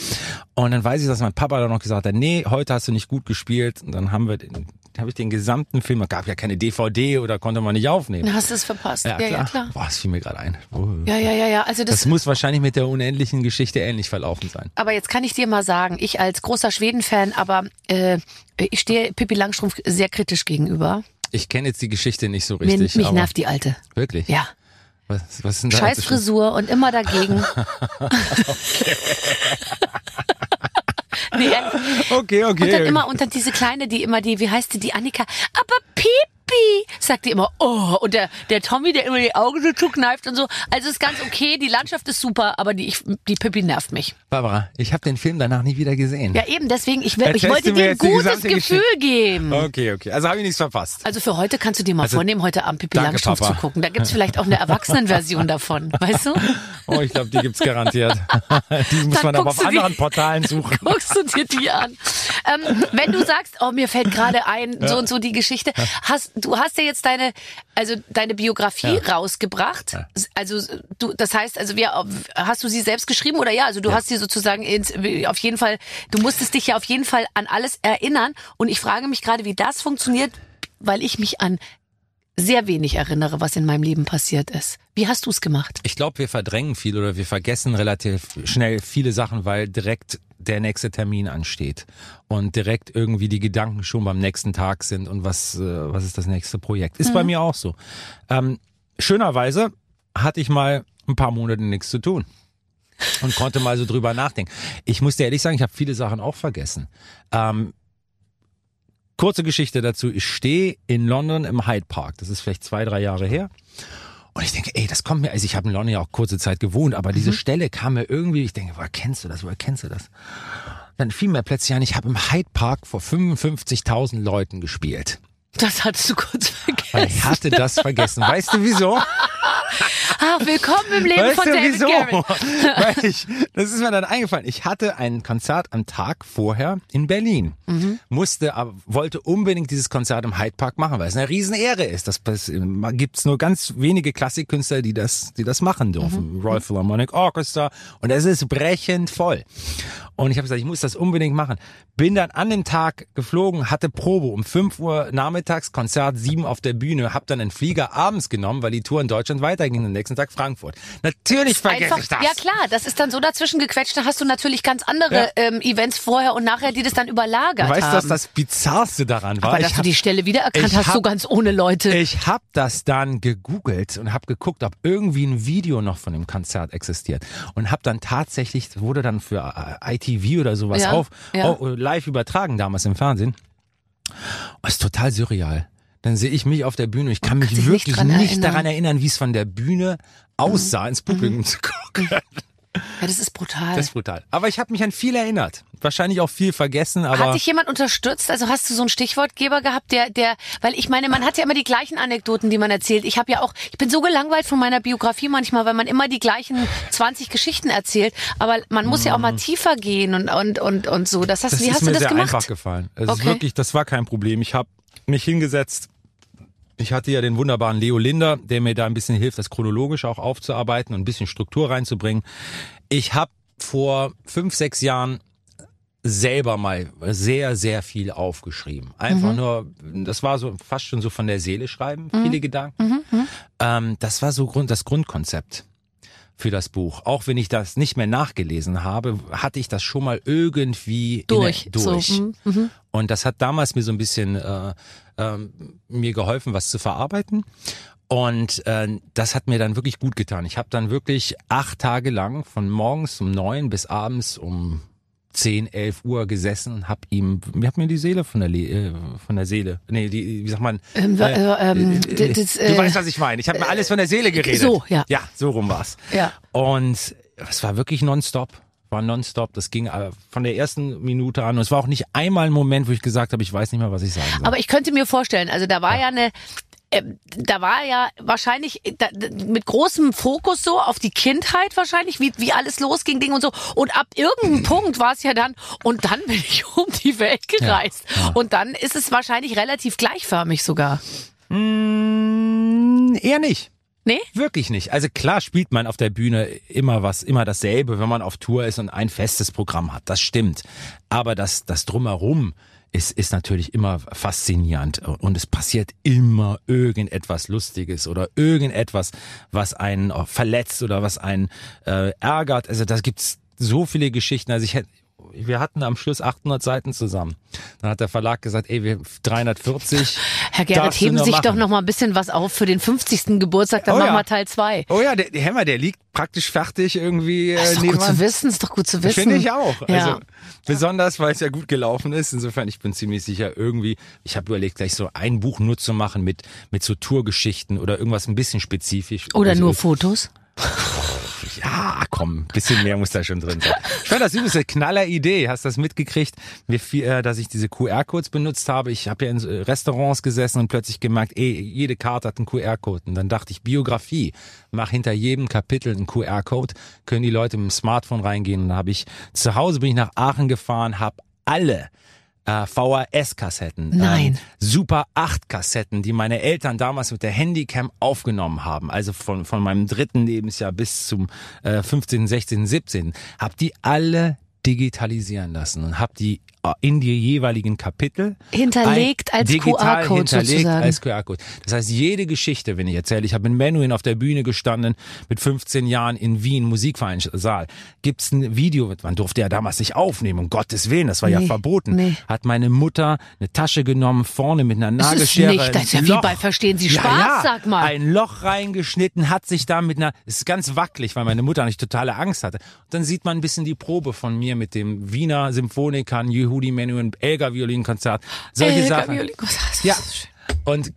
Und dann weiß ich, dass mein Papa dann noch gesagt hat, nee, heute hast du nicht gut gespielt. Und dann haben wir, den- habe ich den gesamten Film, es gab ja keine DVD oder konnte man nicht aufnehmen. Dann hast du es verpasst. Ja, ja, klar. Boah, das fiel mir gerade ein. Oh. Ja, ja, ja, ja. Also das, Das muss wahrscheinlich mit der unendlichen Geschichte ähnlich verlaufen sein. aber jetzt kann ich dir mal sagen, ich als großer Schweden-Fan, aber äh, ich stehe Pippi Langstrumpf sehr kritisch gegenüber. Ich kenne jetzt die Geschichte nicht so Mir, richtig. mich aber nervt die alte. Wirklich? Ja. Was, was ist denn da? Scheiß Frisur und immer dagegen. nee. Okay, okay. Und dann immer, und dann diese Kleine, die immer die, wie heißt die, die Annika, aber Pipi, sagt die immer, oh, und der, der Tommy, der immer die Augen so zukneift und so. Also ist ganz okay, die Landschaft ist super, aber die, ich, die Pippi nervt mich. Barbara, ich habe den Film danach nie wieder gesehen. Ja, eben, deswegen, ich, ich Erzählst wollte dir ein gutes Gefühl geben. Okay, okay. Also habe ich nichts verpasst. Also für heute kannst du dir mal Also, vornehmen, heute Abend Pippi danke, Langstrumpf Papa. zu gucken. Da gibt's vielleicht auch eine Erwachsenenversion davon, weißt du? Oh, ich glaube, die gibt's garantiert. die muss Dann man aber auf die- anderen Portalen suchen. Guckst du dir die an. Ähm, wenn du sagst, oh, mir fällt gerade ein, so und so die Geschichte, hast, du hast ja jetzt deine, also deine Biografie rausgebracht. Also du, das heißt, also wir, hast du sie selbst geschrieben oder ja? Also du hast sie sozusagen ins, auf jeden Fall, du musstest dich ja auf jeden Fall an alles erinnern. Und ich frage mich gerade, wie das funktioniert, weil ich mich an sehr wenig erinnere, was in meinem Leben passiert ist. Wie hast du es gemacht? Ich glaube, wir verdrängen viel oder wir vergessen relativ schnell viele Sachen, weil direkt der nächste Termin ansteht und direkt irgendwie die Gedanken schon beim nächsten Tag sind und was, äh, was ist das nächste Projekt. Ist bei mir auch so. Ähm, schönerweise hatte ich mal ein paar Monate nichts zu tun und konnte mal so drüber nachdenken. Ich muss dir ehrlich sagen, ich habe viele Sachen auch vergessen. Ähm, kurze Geschichte dazu. Ich stehe in London im Hyde Park. Das ist vielleicht zwei, drei Jahre her. Und ich denke, ey, das kommt mir, also ich habe in London ja auch kurze Zeit gewohnt, aber diese Stelle kam mir irgendwie, ich denke, woher kennst du das, woher kennst du das? Dann fiel mir plötzlich an, ich habe im Hyde Park vor 55.000 Leuten gespielt. Das hattest du kurz vergessen. ich hatte das vergessen. Weißt du wieso? Ah, willkommen im Leben Weißt von du David wieso? Garrett. Weil ich, das ist mir dann eingefallen. Ich hatte ein Konzert am Tag vorher in Berlin. Mhm. Musste, aber wollte unbedingt dieses Konzert im Hyde Park machen, weil es eine Riesenehre ist. Das, das gibt's nur ganz wenige Klassikkünstler, die das, die das machen dürfen. Mhm. Royal Philharmonic Orchestra. Und es ist brechend voll. Und ich habe gesagt, ich muss das unbedingt machen. Bin dann an dem Tag geflogen, hatte Probe um 5 Uhr nachmittags, Konzert 7 auf der Bühne, hab dann einen Flieger abends genommen, weil die Tour in Deutschland weiterging, am nächsten Tag Frankfurt. Natürlich vergesse Einfach, ich das. ja klar, das ist dann so dazwischen gequetscht, da hast du natürlich ganz andere Ja. ähm, Events vorher und nachher, die das dann überlagert Du weißt, haben. dass das Bizarrste daran war? Aber dass ich du hab, die Stelle wiedererkannt hast, so hab- ganz ohne Leute. ich hab das dann gegoogelt und hab geguckt, ob irgendwie ein Video noch von dem Konzert existiert. Und hab dann tatsächlich, wurde dann für äh, ITV oder sowas Ja, auf, ja. au- live übertragen damals im Fernsehen. Oh, ist total surreal. Dann sehe ich mich auf der Bühne. Ich kann mich dich nicht wirklich dran nicht, erinnern. Mhm. daran erinnern, wie es von der Bühne aussah, ins Publikum zu gucken. Ja, das ist brutal. Das ist brutal. Aber ich habe mich an viel erinnert. Wahrscheinlich auch viel vergessen, aber. Hat dich jemand unterstützt? Also hast du so einen Stichwortgeber gehabt, der, der, weil ich meine, man hat ja immer die gleichen Anekdoten, die man erzählt. Ich habe ja auch, ich bin so gelangweilt von meiner Biografie manchmal, weil man immer die gleichen 20 Geschichten erzählt. Aber man muss ja auch mal tiefer gehen und und und und so. Das hast, das wie ist hast mir du das sehr gemacht? einfach gefallen. Es ist Okay. wirklich, das war kein Problem. Ich habe mich hingesetzt. Ich hatte ja den wunderbaren Leo Linder, der mir da ein bisschen hilft, das chronologisch auch aufzuarbeiten und ein bisschen Struktur reinzubringen. Ich habe vor fünf, sechs Jahren selber mal sehr, sehr viel aufgeschrieben. Einfach Mhm. nur, das war so fast schon so von der Seele schreiben, Mhm. viele Gedanken. Ähm, das war so Grund, das Grundkonzept für das Buch. Auch wenn ich das nicht mehr nachgelesen habe, hatte ich das schon mal irgendwie Durch. Der, durch. So, mhm, Und das hat damals mir so ein bisschen äh, ähm, mir geholfen, was zu verarbeiten. Und äh, das hat mir dann wirklich gut getan. Ich habe dann wirklich acht Tage lang von morgens um neun bis abends um 10, 11 Uhr gesessen, hab ihm, mir hat mir die Seele von der Le äh, von der Seele, nee, die, wie sagt man? Ähm, wa- äh, ähm, äh, das, du äh, weißt, was ich meine. Ich habe mir alles von der Seele geredet. so, ja. Ja, so rum war's. Ja. Und es war wirklich nonstop. War nonstop. Das ging äh, von der ersten Minute an. Und es war auch nicht einmal ein Moment, wo ich gesagt habe, ich weiß nicht mehr, was ich sagen soll. Aber ich könnte mir vorstellen, also da war ja, eine, ähm, da war ja wahrscheinlich äh, da, mit großem Fokus so auf die Kindheit wahrscheinlich, wie, wie alles losging, Ding und so. Und ab irgendeinem Punkt war es ja dann, und dann bin ich um die Welt gereist. Und dann ist es wahrscheinlich relativ gleichförmig sogar. Mm, eher nicht. Nee? Wirklich nicht. Also klar spielt man auf der Bühne immer was, immer dasselbe, wenn man auf Tour ist und ein festes Programm hat. Das stimmt. Aber das, das drumherum ist, ist natürlich immer faszinierend und es passiert immer irgendetwas Lustiges oder irgendetwas, was einen verletzt oder was einen äh, ärgert. Also da gibt's so viele Geschichten. Also ich hätte wir hatten am Schluss 800 Seiten zusammen. Dann hat der Verlag gesagt, ey, wir 340. Herr Gerrit, heben nur sich machen. doch noch mal ein bisschen was auf für den 50. Geburtstag, dann Oh machen ja. wir Teil 2. Oh ja, der, der Hämmer, der liegt praktisch fertig irgendwie äh, Das ist doch gut zu wissen, ist doch gut zu wissen. Finde ich auch. Ja. Also besonders, weil es ja gut gelaufen ist. Insofern, ich bin ziemlich sicher irgendwie. Ich habe überlegt, gleich so ein Buch nur zu machen mit mit so Tourgeschichten oder irgendwas ein bisschen spezifisch. Oder also, nur Fotos. Ja, komm, bisschen mehr muss da schon drin sein. Ich fand das eine knaller Idee. Hast du das mitgekriegt, äh, dass ich diese QR-Codes benutzt habe? Ich habe ja in Restaurants gesessen und plötzlich gemerkt, ey, jede Karte hat einen QR-Code. Und dann dachte ich, Biografie, mach hinter jedem Kapitel einen QR-Code, können die Leute mit dem Smartphone reingehen. Und dann habe ich, zu Hause bin ich nach Aachen gefahren, habe alle äh, VHS-Kassetten, Nein. ähm, Super 8-Kassetten, die meine Eltern damals mit der Handycam aufgenommen haben, also von, von meinem dritten Lebensjahr bis zum äh, 15., 16., 17., hab die alle digitalisieren lassen und hab die äh, in die jeweiligen Kapitel Hinterlegt als QR-Code hinterlegt sozusagen. als QR-Code. Das heißt, jede Geschichte, wenn ich erzähle, ich habe in Menuhin auf der Bühne gestanden, mit 15 Jahren in Wien, Musikvereinssaal, gibt's ein Video, man durfte ja damals nicht aufnehmen, um Gottes Willen, das war ja Nee, verboten. nee. Hat meine Mutter eine Tasche genommen, vorne mit einer Das ist Nagelschere. nicht, das ist ja wie bei Verstehen Sie ja, Spaß, ja, sag mal. Ein Loch reingeschnitten, hat sich da mit einer, es ist ganz wackelig, weil meine Mutter nicht totale Angst hatte. Und dann sieht man ein bisschen die Probe von mir mit dem Wiener Symphonikern, Yehudi Menuhin, Elgar Violinkonzert, solche Elga Sachen. Violin- das ist Ja. Und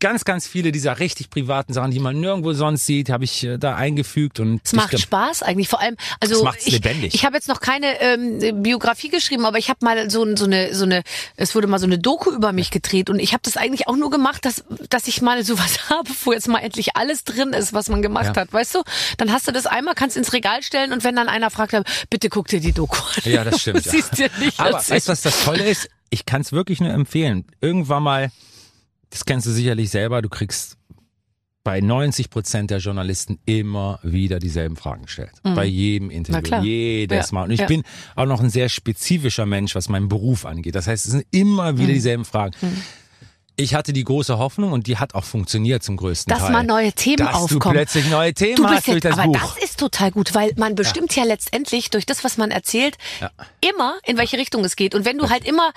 ganz, ganz viele dieser richtig privaten Sachen, die man nirgendwo sonst sieht, habe ich äh, da eingefügt und Es macht Spaß eigentlich, vor allem, also Es macht's ich, lebendig. ich habe jetzt noch keine ähm, Biografie geschrieben, aber ich habe mal so, so eine, so eine, es wurde mal so eine Doku über mich gedreht und ich habe das eigentlich auch nur gemacht, dass, dass ich mal sowas habe, wo jetzt mal endlich alles drin ist, was man gemacht Ja. hat, weißt du? Dann hast du das einmal, kannst ins Regal stellen und wenn dann einer fragt, bitte guck dir die Doku an. Ja, das stimmt. Du siehst dir nicht Aber weißt du, was das Tolle ist? Ich kann es wirklich nur empfehlen. Irgendwann mal, das kennst du sicherlich selber, du kriegst bei 90 Prozent der Journalisten immer wieder dieselben Fragen gestellt. Bei jedem Interview. Jedes Ja, Mal. Und ich ja. bin auch noch ein sehr spezifischer Mensch, was meinen Beruf angeht. Das heißt, es sind immer wieder dieselben Fragen. Ich hatte die große Hoffnung und die hat auch funktioniert zum größten Dass Teil. mal neue Themen dass aufkommen. du plötzlich neue Themen Du hast durch das aber Buch. das ist total gut, weil man bestimmt ja. letztendlich durch das, was man erzählt, Ja. immer in welche Richtung es geht. Und wenn du halt immer,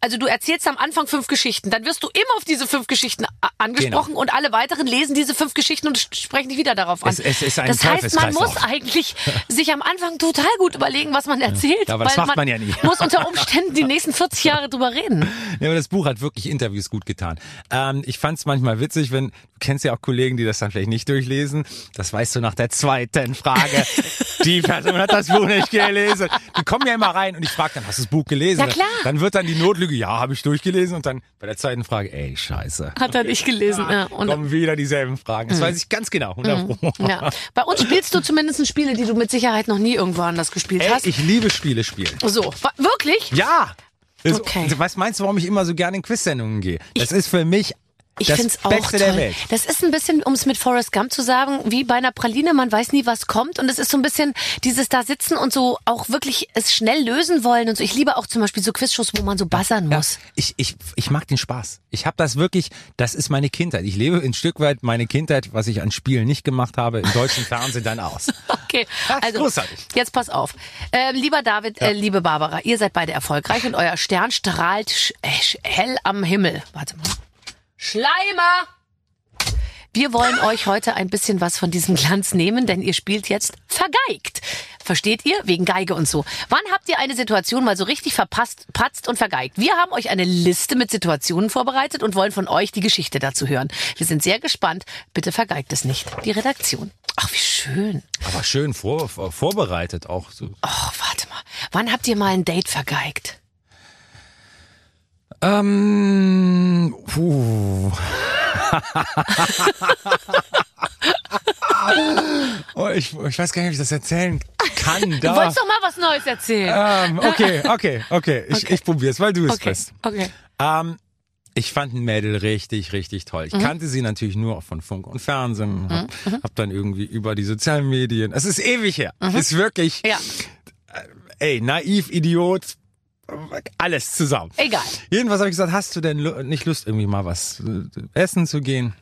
also du erzählst am Anfang fünf Geschichten, dann wirst du immer auf diese fünf Geschichten angesprochen und alle weiteren lesen diese fünf Geschichten und sprechen dich wieder darauf an. Es- es ist ein das heißt, man muss eigentlich sich am Anfang total gut überlegen, was man erzählt. Ja, aber das macht man ja nie. muss unter Umständen die nächsten 40 Jahre drüber reden. Ja, aber das Buch hat wirklich Interviews gut getan. Ähm, ich fand es manchmal witzig, wenn, du kennst ja auch Kollegen, die das dann vielleicht nicht durchlesen. Das weißt du nach der zweiten Frage. die Person hat das Buch nicht gelesen. Die kommen ja immer rein und ich frage dann, hast du das Buch gelesen? Ja, klar. Dann wird dann die Notlüge, ja, habe ich durchgelesen. Und dann bei der zweiten Frage, ey, scheiße. Hat er nicht gelesen. Ja. Und Kommen wieder dieselben Fragen. Das weiß ich ganz genau. 100 Pro. ja. Bei uns spielst du zumindest Spiele, die du mit Sicherheit noch nie irgendwo anders gespielt Ey, hast. ich liebe Spiele spielen. So, wirklich? Ja. Okay. Was meinst du, warum ich immer so gerne in Quiz-Sendungen gehe? Das ist für mich Ich das find's auch Beste toll. der Welt. Das ist ein bisschen, um es mit Forrest Gump zu sagen, wie bei einer Praline, man weiß nie, was kommt. Und es ist so ein bisschen dieses da sitzen und so auch wirklich es schnell lösen wollen und so. Ich liebe auch zum Beispiel so Quizshows, wo man so buzzern muss. Ich, ich, ich mag den Spaß. Ich habe das wirklich, das ist meine Kindheit. Ich lebe ein Stück weit meine Kindheit, was ich an Spielen nicht gemacht habe, im deutschen Fernsehen dann aus. Okay, also großartig. jetzt pass auf. Ähm, lieber David, äh, liebe Barbara, ihr seid beide erfolgreich und euer Stern strahlt äh, hell am Himmel. Warte mal. Schleimer! Wir wollen euch heute ein bisschen was von diesem Glanz nehmen, denn ihr spielt jetzt vergeigt. Versteht ihr? Wegen Geige und so. Wann habt ihr eine Situation mal so richtig verpasst, patzt und vergeigt? Wir haben euch eine Liste mit Situationen vorbereitet und wollen von euch die Geschichte dazu hören. Wir sind sehr gespannt. Bitte vergeigt es nicht. Die Redaktion. Ach, wie schön. Aber schön vor, vor, vorbereitet auch. So. Oh, warte mal. Wann habt ihr mal ein Date vergeigt? Ähm, puh. oh, ich, ich weiß gar nicht, ob ich das erzählen kann. Du Da. wolltest doch mal was Neues erzählen. ähm, okay, okay, okay. Ich, Okay. ich probiere es, weil du es okay. bist. Okay. Ähm, ich fand ein Mädel richtig, richtig toll. Mhm. Ich kannte sie natürlich nur von Funk und Fernsehen, hab, hab dann irgendwie über die sozialen Medien, es ist ewig her, ist wirklich, Mhm. Ja, ey, naiv, Idiot, alles zusammen. egal. Jedenfalls habe ich gesagt, hast du denn nicht Lust, irgendwie mal was äh, essen zu gehen?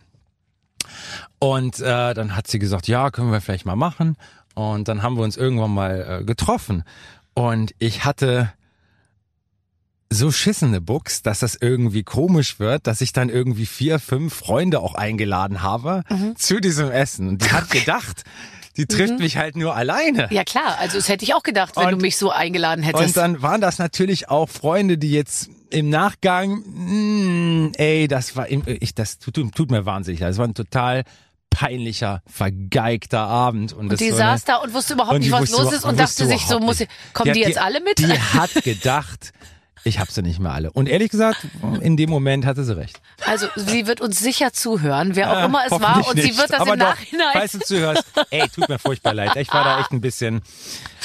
Und äh, dann hat sie gesagt, ja, können wir vielleicht mal machen. Und dann haben wir uns irgendwann mal äh, getroffen. Und ich hatte so schissene Buchs, dass das irgendwie komisch wird, dass ich dann irgendwie vier, fünf Freunde auch eingeladen habe zu diesem Essen. Und die hat gedacht, die trifft mich halt nur alleine. Ja klar, also das hätte ich auch gedacht, wenn Und- du mich so eingeladen hättest. Und dann waren das natürlich auch Freunde, die jetzt im Nachgang, mh, ey, das war, ich, das tut, tut mir wahnsinnig leid. Das war ein total peinlicher, vergeigter Abend. Und, das die so saß da und wusste überhaupt und nicht, die was los ist und dachte sich so, muss, nicht. kommen die, hat jetzt alle mit? Die hat gedacht, ich hab sie nicht mehr alle. Und ehrlich gesagt, in dem Moment hatte sie recht. Also sie wird uns sicher zuhören, wer auch Äh, immer es war und sie nicht. wird das Aber im doch, Nachhinein... Falls du zuhörst, ey, tut mir furchtbar leid. Ich war da echt ein bisschen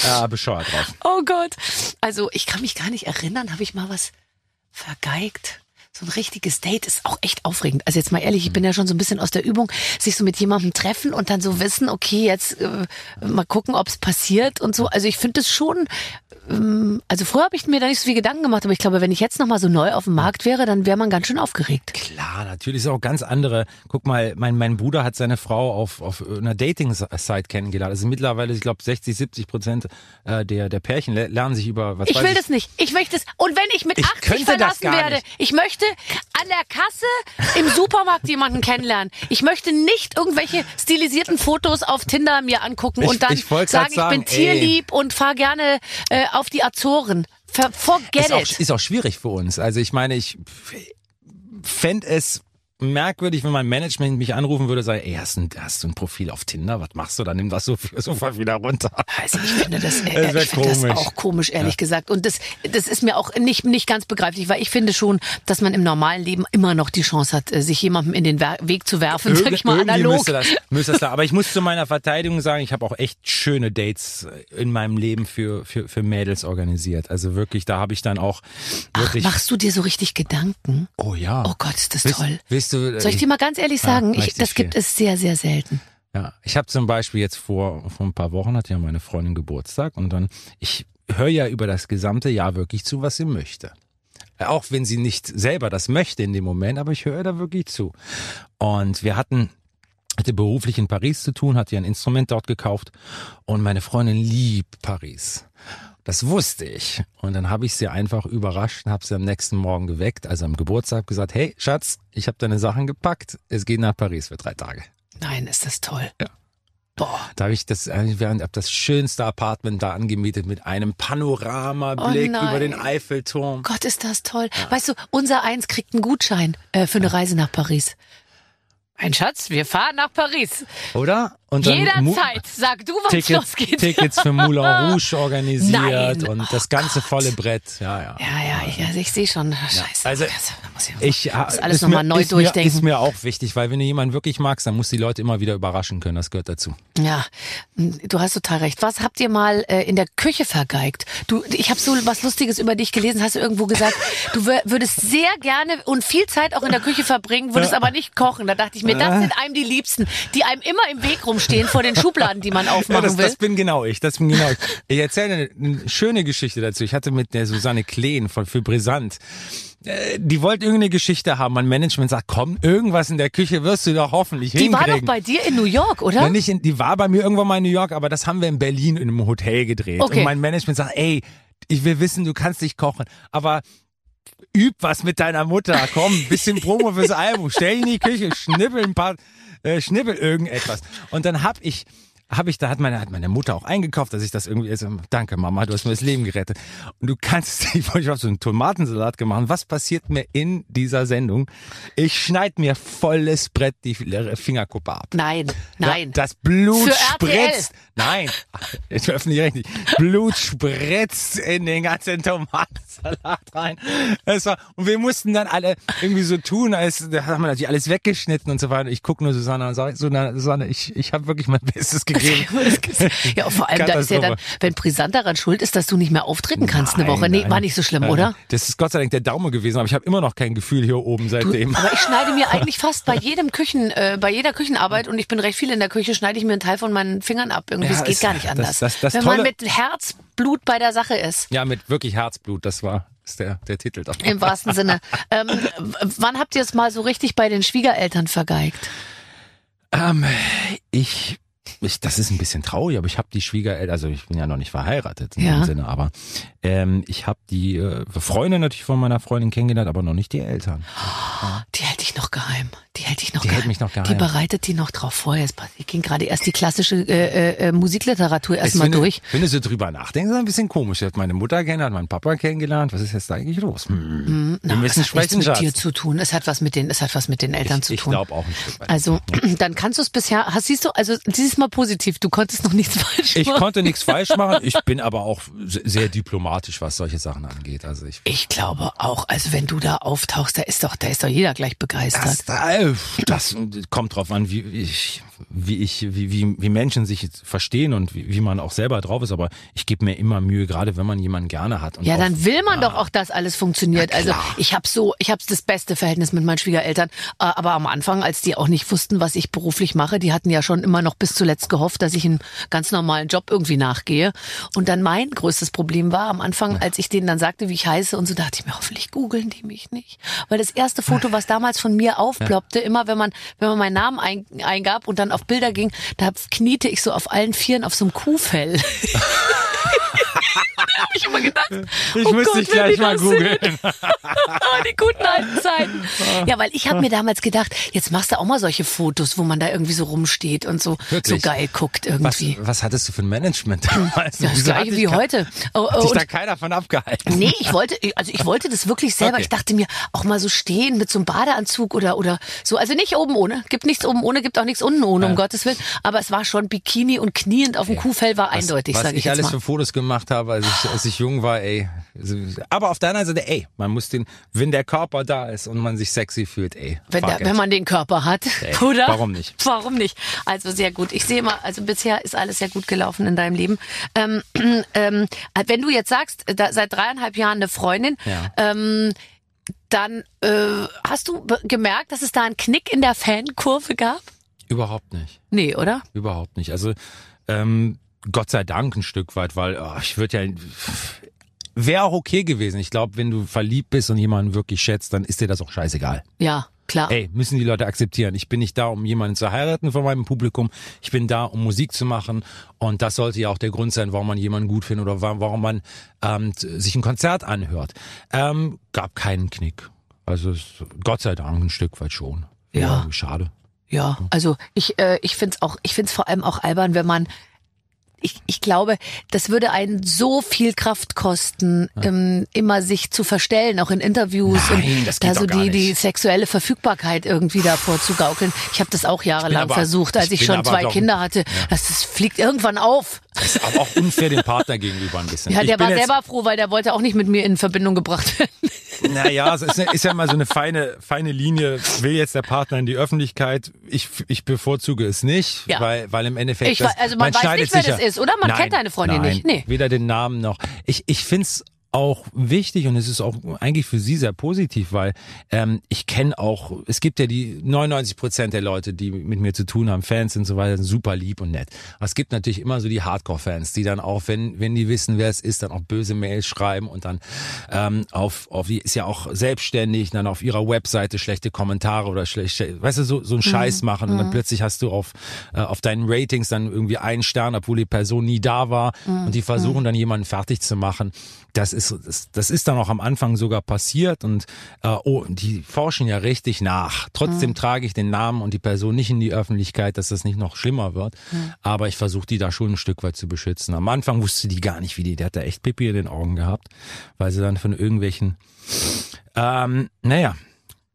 äh, bescheuert drauf. Oh Gott. Also ich kann mich gar nicht erinnern, habe ich mal was vergeigt? So ein richtiges Date ist auch echt aufregend. Also jetzt mal ehrlich, ich bin ja schon so ein bisschen aus der Übung, sich so mit jemandem treffen und dann so wissen, okay, jetzt äh, mal gucken, ob es passiert und so. Also ich finde es schon, ähm, also früher habe ich mir da nicht so viel Gedanken gemacht, aber ich glaube, wenn ich jetzt nochmal so neu auf dem Markt wäre, dann wäre man ganz schön aufgeregt. Klar, natürlich ist auch ganz andere. Guck mal, mein, mein Bruder hat seine Frau auf, auf einer Dating-Site kennengelernt. Also mittlerweile, ich glaube, 60, 70 Prozent äh, der, der Pärchen le- lernen sich über, was Ich will ich. das nicht. Ich möchte es. Und wenn ich mit Ich 80 könnte das verlassen werde, nicht. ich möchte an der Kasse im Supermarkt jemanden kennenlernen. Ich möchte nicht irgendwelche stilisierten Fotos auf Tinder mir angucken Ich- und dann ich grad sagen, ich bin sagen, ey. tierlieb und fahr gerne äh, auf die Azoren. Forget ist auch, it. ist auch schwierig für uns. Also ich meine, ich fände es merkwürdig, wenn mein Management mich anrufen würde sagen, ey, hast du, ein, hast du ein Profil auf Tinder? Was machst du da? Nimm das so sofort wieder runter. Also ich finde das, äh, wird ich finde das komisch. auch komisch, ehrlich gesagt. Und das, das ist mir auch nicht, nicht ganz begreiflich, weil ich finde schon, dass man im normalen Leben immer noch die Chance hat, äh, sich jemandem in den Weg zu werfen, sag ich mal analog. müsste das, müsste das da. Aber ich muss zu meiner Verteidigung sagen, ich habe auch echt schöne Dates in meinem Leben für, für, für Mädels organisiert. Also wirklich, da habe ich dann auch Ach, wirklich. machst du dir so richtig Gedanken? oh ja. Oh Gott, ist das Willst- toll. Willst du, Soll ich dir mal ganz ehrlich sagen, ich, richtig das gibt viel. es sehr, sehr selten. Ja, ich habe zum Beispiel jetzt vor, vor ein paar Wochen hatte ja meine Freundin Geburtstag und dann, ich höre ja über das gesamte Jahr wirklich zu, was sie möchte. Äh, Auch wenn sie nicht selber das möchte in dem Moment, aber ich höre da wirklich zu. Und wir hatten, hatte beruflich in Paris zu tun, hatte ja ein Instrument dort gekauft und meine Freundin liebt Paris. Das wusste ich. Und dann habe ich sie einfach überrascht und habe sie am nächsten Morgen geweckt, also am Geburtstag gesagt, hey Schatz, ich habe deine Sachen gepackt, es geht nach Paris für drei Tage. Nein, ist das toll. Ja. Boah. Da habe ich das, äh, während hab das schönste Apartment da angemietet mit einem Panoramablick Oh über den Eiffelturm. Gott, ist das toll. Weißt du, unser Eins kriegt einen Gutschein äh, für eine Reise nach Paris. Mein Schatz, wir fahren nach Paris. Oder? Und Jederzeit. Sag du, wann Tickets, losgeht. Tickets für Moulin Rouge organisiert Nein. und Oh das ganze Gott. volle Brett. Ja, ja. Ja, ja, ich, also ich sehe schon. Scheiße. Also, das muss ich, Ich, muss äh, alles nochmal neu ist durchdenken. Mir, ist mir auch wichtig, weil wenn du jemanden wirklich magst, dann musst du die Leute immer wieder überraschen können. Das gehört dazu. Ja, du hast total recht. Was habt ihr mal äh, in der Küche vergeigt? Du, ich habe so was Lustiges über dich gelesen. Hast du irgendwo gesagt, du wür- würdest sehr gerne und viel Zeit auch in der Küche verbringen, würdest aber nicht kochen. Da dachte ich mir, das sind einem die Liebsten, die einem immer im Weg rumstehen vor den Schubladen, die man Ja, aufmachen das, will. das bin genau ich. Das bin genau ich. Ich erzähle eine, eine schöne Geschichte dazu. Ich hatte mit der Susanne Kleen von für Brisant. äh, Die wollte irgendeine Geschichte haben. Mein Management sagt, komm, irgendwas in der Küche wirst du doch hoffentlich die war hinkriegen. doch bei dir in New York, oder? Ja, nicht in, die war bei mir irgendwann mal in New York, aber das haben wir in Berlin in einem Hotel gedreht. Okay. Und mein Management sagt, ey, ich will wissen, du kannst nicht kochen, aber üb was mit deiner Mutter. Komm, ein bisschen Promo fürs Album. Stell dich in die Küche, schnippel ein paar, äh, schnippel irgendetwas. Und dann hab ich habe ich, da hat meine, hat meine Mutter auch eingekauft, dass ich das irgendwie, also, danke Mama, du hast mir das Leben gerettet. Und du kannst, ich wollte so einen Tomatensalat gemacht. Was passiert mir in dieser Sendung? Ich schneid mir volles Brett die Fingerkuppe ab. Nein, nein. Das Blut spritzt. Nein, ich öffne nicht richtig. Blut spritzt in den ganzen Tomatensalat rein. Es war, und wir mussten dann alle irgendwie so tun, als da haben wir natürlich alles weggeschnitten und so weiter. Ich gucke nur Susanne und sage, Susanne, ich, ich habe wirklich mein Bestes gegeben. Ja, vor allem, da ist ja dann, wenn Brisant daran schuld ist, dass du nicht mehr auftreten kannst eine Nein, Woche. Nee, nein. war nicht so schlimm, Nein. oder? Das ist Gott sei Dank der Daumen gewesen, aber ich habe immer noch kein Gefühl hier oben seitdem. Aber ich schneide mir eigentlich fast bei jedem Küchen, äh, bei jeder Küchenarbeit und ich bin recht viel in der Küche, schneide ich mir einen Teil von meinen Fingern ab. Irgendwie, Ja, es geht gar nicht das- anders. das- das Wenn man mit Herzblut bei der Sache ist. Ja, mit wirklich Herzblut, das war ist der, der Titel davon. Im wahrsten Sinne. Ähm, wann habt ihr es mal so richtig bei den Schwiegereltern vergeigt? Ähm, ich, ich, das ist ein bisschen traurig, aber ich habe die Schwiegereltern, also ich bin ja noch nicht verheiratet in Ja. dem Sinne, aber ähm, ich habe die äh, Freunde natürlich von meiner Freundin kennengelernt, aber noch nicht die Eltern. Die hält dich noch geheim. Die hält dich noch Die geheim. hält mich noch geheim. Die bereitet die noch drauf vor. Jetzt ging gerade erst die klassische äh, äh, Musikliteratur erstmal durch. Wenn du so drüber nachdenkst, ist ein bisschen komisch. Ich habe meine Mutter kennengelernt, meinen Papa kennengelernt. Was ist jetzt da eigentlich los? Hm. Na, Wir müssen es hat nichts mit Schatz. dir zu tun. Es hat was mit den, es hat was mit den Eltern Ich, zu ich tun. glaube auch weit. Also, dann kannst du es bisher, hast, siehst du, also dieses Mal positiv, du konntest noch nichts falsch Ich machen. konnte nichts falsch machen. Ich bin aber auch se- sehr diplomatisch, was solche Sachen angeht. Also ich Ich glaube auch, also wenn du da auftauchst, da ist doch, da ist doch jeder gleich begeistert. Das, äh, das kommt drauf an, wie ich, wie ich, wie, wie, wie Menschen sich verstehen und wie, wie man auch selber drauf ist. Aber ich gebe mir immer Mühe, gerade wenn man jemanden gerne hat. Ja, dann will man doch auch, dass alles funktioniert. Also ich habe so, ich habe das beste Verhältnis mit meinen Schwiegereltern. Äh, Aber am Anfang, als die auch nicht wussten, was ich beruflich mache, die hatten ja schon immer noch bis zuletzt gehofft, dass ich einen ganz normalen Job irgendwie nachgehe. Und dann mein größtes Problem war am Anfang, als ich denen dann sagte, wie ich heiße und so, dachte ich mir, hoffentlich googeln die mich nicht. Weil das erste Foto, was damals von mir aufploppte, immer wenn man, wenn man meinen Namen ein, eingab und dann auf Bilder ging, da kniete ich so auf allen Vieren auf so einem Kuhfell. hab ich immer gedacht. Ich oh muss Gott, dich gleich mal googeln. die guten alten Zeiten. Ja, weil ich habe mir damals gedacht, jetzt machst du auch mal solche Fotos, wo man da irgendwie so rumsteht und so, so geil guckt Was, irgendwie. was hattest du für ein Management damals? das gleiche wie heute. Oh, Hat oh, dich und da keiner von abgehalten? Nee, ich wollte, also ich wollte das wirklich selber. Okay. Ich dachte mir, auch mal so stehen mit so einem Badeanzug oder, oder so. Also nicht oben ohne. Gibt nichts oben ohne, gibt auch nichts unten ohne, um Gottes Willen. Aber es war schon Bikini und kniend auf dem Kuhfell war eindeutig, was sage ich ich jetzt alles mal. für Fotos gemacht habe, als ich, als ich jung war, ey. Aber auf der anderen Seite, ey, man muss den, wenn der Körper da ist und man sich sexy fühlt, ey. Wenn, der, wenn man den Körper hat, Ey, oder? warum nicht? Warum nicht? Also sehr gut. Ich sehe mal, also bisher ist alles sehr gut gelaufen in deinem Leben. Ähm, ähm, wenn du jetzt sagst, da, seit dreieinhalb Jahren eine Freundin, Ja. ähm, dann äh, hast du gemerkt, dass es da einen Knick in der Fankurve gab? Überhaupt nicht. Nee, oder? Überhaupt nicht. Also ähm, Gott sei Dank ein Stück weit, weil oh, ich würde ja wäre auch okay gewesen. Ich glaube, wenn du verliebt bist und jemanden wirklich schätzt, dann ist dir das auch scheißegal. Ja, klar. Ey, müssen die Leute akzeptieren. Ich bin nicht da, um jemanden zu heiraten von meinem Publikum. Ich bin da, um Musik zu machen. Und das sollte ja auch der Grund sein, warum man jemanden gut findet oder wa- warum man ähm, sich ein Konzert anhört. Ähm, gab keinen Knick. Also es, Gott sei Dank ein Stück weit schon. Ja. Schade. Ja, also ich, äh, ich finde es auch, ich finde es vor allem auch albern, wenn man ich, ich glaube, das würde einen so viel Kraft kosten, ähm, immer sich zu verstellen, auch in Interviews Nein, und das geht da so die, die sexuelle Verfügbarkeit irgendwie davor zu gaukeln. Ich habe das auch jahrelang aber- versucht, als ich ich, schon zwei doch- Kinder hatte. Das, das fliegt irgendwann auf. Das ist aber auch unfair dem Partner gegenüber ein bisschen. Ja, der war selber froh, weil der wollte auch nicht mit mir in Verbindung gebracht werden. Naja, es ist, ist ja mal so eine feine, feine Linie. Will jetzt der Partner in die Öffentlichkeit? Ich, ich bevorzuge es nicht, Ja. weil, weil im Endeffekt. Ich weiß- also man weiß schneidet nicht, wer das ist, oder? Man nein, kennt deine Freundin nein, nicht. Nee. Weder den Namen noch. Ich, ich find's auch wichtig und es ist auch eigentlich für sie sehr positiv, weil ähm, ich kenne auch, es gibt ja die 99 Prozent der Leute, die mit mir zu tun haben, Fans und so weiter, sind super lieb und nett. Aber es gibt natürlich immer so die Hardcore-Fans, die dann auch, wenn wenn die wissen, wer es ist, dann auch böse Mails schreiben und dann ähm, auf auf die ist ja auch selbstständig, dann auf ihrer Webseite schlechte Kommentare oder schlechte, weißt du, so so einen Scheiß machen und dann plötzlich hast du auf äh, auf deinen Ratings dann irgendwie einen Stern, obwohl die Person nie da war und die versuchen dann jemanden fertig zu machen. Das ist das, das ist dann auch am Anfang sogar passiert und äh, oh, die forschen ja richtig nach. Trotzdem trage ich den Namen und die Person nicht in die Öffentlichkeit, dass das nicht noch schlimmer wird. Aber ich versuche die da schon ein Stück weit zu beschützen. Am Anfang wusste die gar nicht, wie die, der hat da echt Pipi in den Augen gehabt, weil sie dann von irgendwelchen, ähm, naja,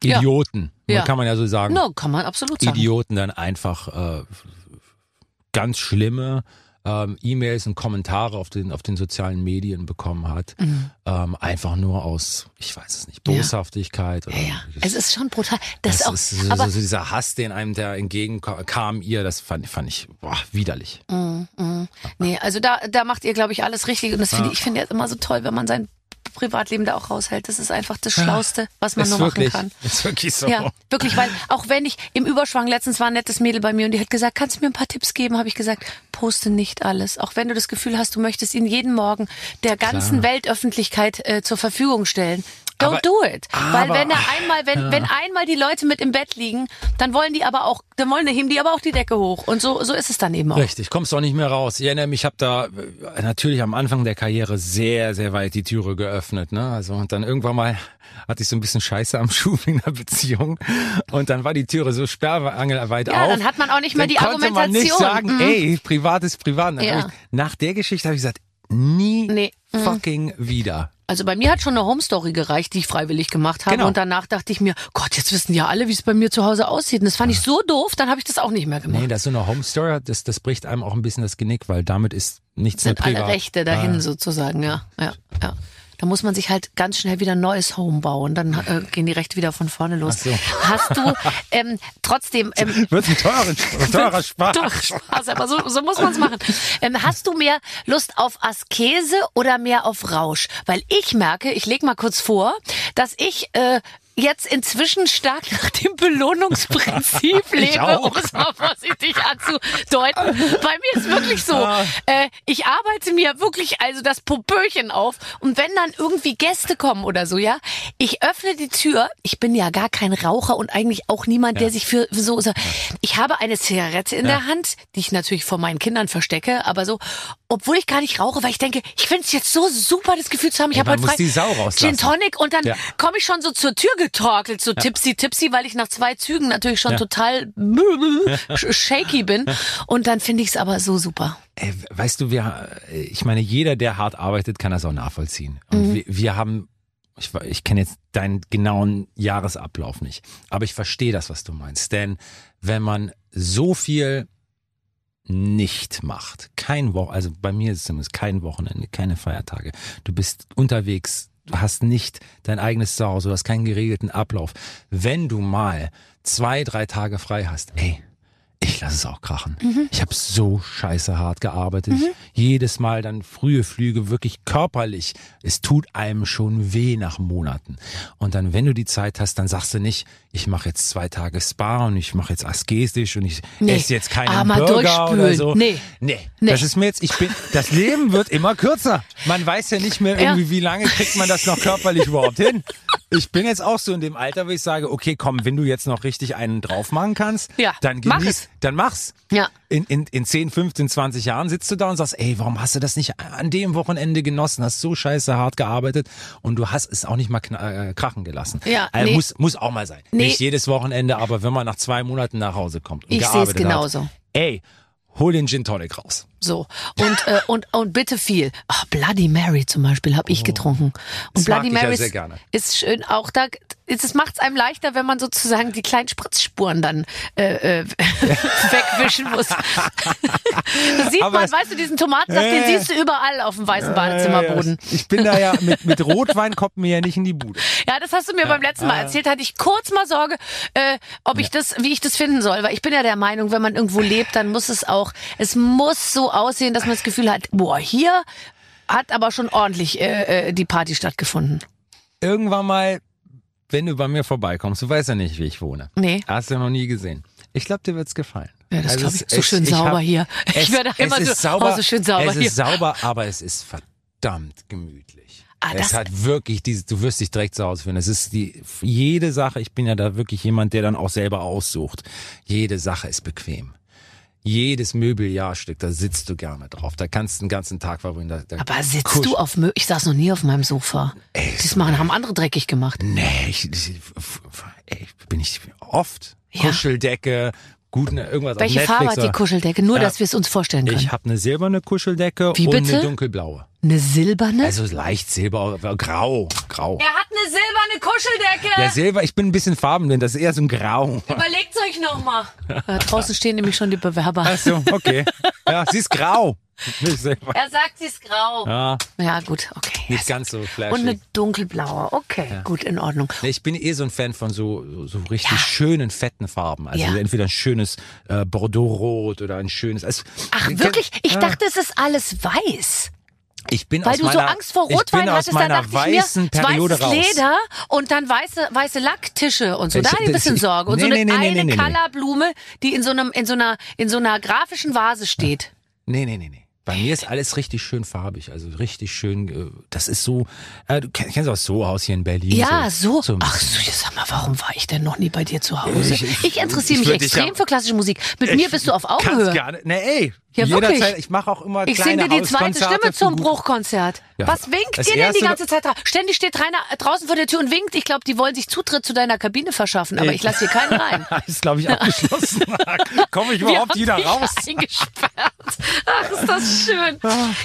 Ja. Idioten, Ja. kann man ja so sagen, No, kann man absolut sagen. Idioten dann einfach äh, ganz schlimme ähm, E-Mails und Kommentare auf den auf den sozialen Medien bekommen hat, ähm, einfach nur aus, ich weiß es nicht, Mhm. Ja. Boshaftigkeit oder Ja, ja. Es ist schon brutal. Das, das auch, ist so, aber so, dieser Hass, den einem da entgegenkam ihr, das fand, fand ich boah, widerlich. Nee, also da, da macht ihr, glaube ich, alles richtig. Und das finde ich, ich finde ja immer so toll, wenn man sein Privatleben da auch raushält. Das ist einfach das Schlauste, was man ist nur wirklich, machen kann. Ist wirklich so. Ja, wirklich, weil auch wenn ich im Überschwang letztens war ein nettes Mädel bei mir und die hat gesagt, kannst du mir ein paar Tipps geben, habe ich gesagt, poste nicht alles. Auch wenn du das Gefühl hast, du möchtest ihn jeden Morgen der ganzen Weltöffentlichkeit äh, zur Verfügung stellen. Don't Aber- do it. Weil wenn er einmal, wenn, wenn einmal die Leute mit im Bett liegen, dann wollen die aber auch, dann wollen heben die aber auch die Decke hoch. Und so, so ist es dann eben auch. Richtig, kommst auch nicht mehr raus. Ich erinnere mich, ich habe da äh, natürlich am Anfang der Karriere sehr, sehr weit die Türe geöffnet. Ne? Also und dann irgendwann mal hatte ich so ein bisschen Scheiße am Schuh in der Beziehung und dann war die Türe so sperrangelweit Ja, auf. dann hat man auch nicht mehr dann die konnte man nicht Argumentation. sagen, Mhm. ey, privat ist privat. Ja. ich, nach der Geschichte habe ich gesagt, nie Nee. Mhm. fucking wieder. Also bei mir hat schon eine Home-Story gereicht, die ich freiwillig gemacht habe. Genau. Und danach dachte ich mir, Gott, jetzt wissen ja alle, wie es bei mir zu Hause aussieht. Und das fand ich so doof, dann habe ich das auch nicht mehr gemacht. Nee, das ist so eine Home Story, das, das bricht einem auch ein bisschen das Genick, weil damit ist nichts sind mehr alle privat. Rechte dahin Ah. sozusagen, ja. ja, ja. Da muss man sich halt ganz schnell wieder ein neues Home bauen. Dann äh, gehen die Rechte wieder von vorne los. So. Hast du ähm, trotzdem ähm, Wird ein teurer, teurer Spaß. Doch, Spaß, aber so, so muss man es machen. Ähm, hast du mehr Lust auf Askese oder mehr auf Rausch? Weil ich merke, ich leg mal kurz vor, dass ich äh, jetzt inzwischen stark nach dem Belohnungsprinzip lebe, um es mal vorsichtig anzudeuten. Bei mir ist wirklich so, Ah. äh, ich arbeite mir wirklich also das Popöchen auf und wenn dann irgendwie Gäste kommen oder so, ja, ich öffne die Tür, ich bin ja gar kein Raucher und eigentlich auch niemand, der sich für für so, so ich habe eine Zigarette in der Hand, die ich natürlich vor meinen Kindern verstecke, aber so, obwohl ich gar nicht rauche, weil ich denke, ich finde es jetzt so super, das Gefühl zu haben, ich habe heute frei. Gin Tonic und dann Ja. komme ich schon so zur Tür getorkelt, so tipsy tipsy, weil ich nach zwei Zügen natürlich schon total sh- shaky bin und dann finde ich es aber so super. Ey, weißt du, wir, ich meine, jeder, der hart arbeitet, kann das auch nachvollziehen. Mhm. Und wir, wir haben, ich, ich kenne jetzt deinen genauen Jahresablauf nicht, aber ich verstehe das, was du meinst. Denn wenn man so viel nicht macht, kein Wochen, also bei mir ist es zumindest kein Wochenende, keine Feiertage. Du bist unterwegs, du hast nicht dein eigenes Zuhause, du hast keinen geregelten Ablauf. Wenn du mal zwei, drei Tage frei hast, ey, ich lasse es auch krachen. Ich habe so scheiße hart gearbeitet. Jedes Mal dann frühe Flüge, wirklich körperlich. Es tut einem schon weh nach Monaten. Und dann, wenn du die Zeit hast, dann sagst du nicht, ich mache jetzt zwei Tage Spa und ich mache jetzt asketisch und ich Nee. esse jetzt keinen Ah, mal Burger oder so. Nee. nee. Nee. Das ist mir jetzt, ich bin, das Leben wird immer kürzer. Man weiß ja nicht mehr Ja. irgendwie, wie lange kriegt man das noch körperlich überhaupt hin. Ich bin jetzt auch so in dem Alter, wo ich sage, okay, komm, wenn du jetzt noch richtig einen drauf machen kannst, Ja, dann mach genieß, es. dann mach's. Ja. In, in, in 10, 15, 20 Jahren sitzt du da und sagst, ey, warum hast du das nicht an dem Wochenende genossen? Hast so scheiße hart gearbeitet und du hast es auch nicht mal äh, krachen gelassen. Ja, also nee. muss, muss auch mal sein. Nee. Nicht jedes Wochenende, aber wenn man nach zwei Monaten nach Hause kommt und Ich gearbeitet genauso. Hat, ey, hol den Gin Tonic raus. So. Und, äh, und, und bitte viel. Ach, Bloody Mary zum Beispiel habe ich getrunken. Und Das Bloody ja Mary sehr ist, schön. Auch da, es macht es einem leichter, wenn man sozusagen die kleinen Spritzspuren dann äh, äh, wegwischen muss. das sieht Aber man, weißt du, diesen Tomatensaft, den Äh. siehst du überall auf dem weißen Badezimmerboden. Ich bin da ja, mit, mit Rotwein kommt mir ja nicht in die Bude. Ja, das hast du mir beim letzten Ah. Mal erzählt. Hatte ich kurz mal Sorge, äh, ob ich das, wie ich das finden soll. Weil ich bin ja der Meinung, wenn man irgendwo lebt, dann muss es auch, es muss so aussehen, dass man das Gefühl hat, boah, hier hat aber schon ordentlich äh, äh, die Party stattgefunden. Irgendwann mal, wenn du bei mir vorbeikommst, du weißt ja nicht, wie ich wohne. Nee. Hast du ja noch nie gesehen. Ich glaube, dir wird's gefallen. Ja, das Also glaub es- ich. So es- schön ich sauber hab- hier. Ich es, werde es immer so, sauber, oh, so schön sauber Es hier. ist sauber, aber es ist verdammt gemütlich. Ah, es hat wirklich dieses, du wirst dich direkt zu Hause fühlen. Es ist die, jede Sache, ich bin ja da wirklich jemand, der dann auch selber aussucht. Jede Sache ist bequem. Jedes Möbeljahrstück, da sitzt du gerne drauf. Da kannst du den ganzen Tag verbringen. Da, da Aber sitzt kusch- du auf Mö Ich saß noch nie auf meinem Sofa. Das machen, haben andere dreckig gemacht. Nee, ich, ich, ey, bin ich oft. Ja. Kuscheldecke, gut, ne, irgendwas auf Welche Netflix. Farbe hat die oder- Kuscheldecke? Nur, Ja. dass wir es uns vorstellen können. Ich habe eine silberne Kuscheldecke Wie und bitte? eine dunkelblaue. Eine silberne? Also leicht silber, äh, grau, grau. er hat eine silberne Kuscheldecke. Ja, Silber, ich bin ein bisschen farbenblind, das ist eher so ein Grau. Überlegt euch nochmal. Draußen stehen nämlich schon die Bewerber. Ach so, okay. Ja, sie ist grau. Er sagt, sie ist grau. Ja, Ja, gut, okay. nicht ganz so flashy. Und eine dunkelblaue. Okay, gut, in Ordnung. Ich bin eh so ein Fan von so, so richtig schönen, fetten Farben. Also Ja. entweder ein schönes äh, Bordeaux-Rot oder ein schönes. Also, Ach, wirklich? Ich dachte, es ist alles weiß. Ich bin Weil aus du so meiner, Angst vor Rotwein hattest, da dachte ich mir, weißen Periode weißes raus. Leder und dann weiße, weiße Lacktische und so. Da Ich- hatte ich ein bisschen Sorge. Und so nee, eine, nee, nee, eine nee, nee, nee. Colorblume, die in so einem, in so einer, in so einer grafischen Vase steht. Nee, nee, nee, nee. Bei mir ist alles richtig schön farbig, also richtig schön, äh, das ist so, äh, du kennst, auch so Haus hier in Berlin. Ja, so. so Ach so, jetzt sag mal, warum war ich denn noch nie bei dir zu Hause? Ich- Ich, ich- interessiere ich mich extrem ja- für klassische Musik. Mit mir bist du auf Augenhöhe. gar nicht. Nee, ey. Ja, jederzeit, wirklich. ich mache auch immer Ich kleine singe dir die zweite Stimme zum Bruchkonzert. Ja. Was winkt Das dir denn die ganze Zeit? Ständig steht Rainer draußen vor der Tür und winkt. Ich glaube, die wollen sich Zutritt zu deiner Kabine verschaffen, aber ich lasse hier keinen rein. ist, glaube ich, abgeschlossen. Komme ich überhaupt wieder raus? Eingesperrt. Ach, ist das schön.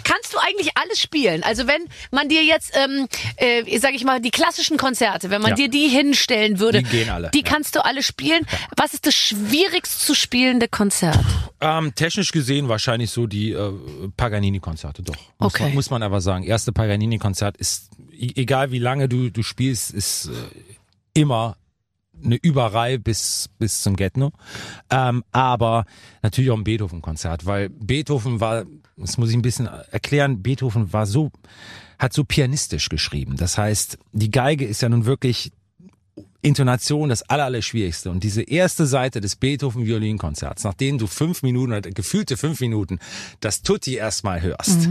Kannst du eigentlich alles spielen? Also wenn man dir jetzt, ähm, äh, sag ich mal, die klassischen Konzerte, wenn man Ja. dir die hinstellen würde, Die gehen alle, die ja. kannst du alle spielen. Was ist das schwierigst zu spielende Konzert? Ähm, technisch gesehen wahrscheinlich so die äh, Paganini-Konzerte, doch. Muss, Okay. man, muss man aber sagen. Erste Paganini-Konzert ist, e- egal wie lange du, du spielst, ist äh, immer eine Überreihe bis, bis zum Getno. Ähm, aber natürlich auch ein Beethoven-Konzert, weil Beethoven war, das muss ich ein bisschen erklären, Beethoven war so, hat so pianistisch geschrieben. Das heißt, die Geige ist ja nun wirklich Intonation das aller, aller Schwierigste. Und diese erste Seite des Beethoven-Violinkonzerts, nachdem du fünf Minuten, gefühlte fünf Minuten, das Tutti erstmal hörst.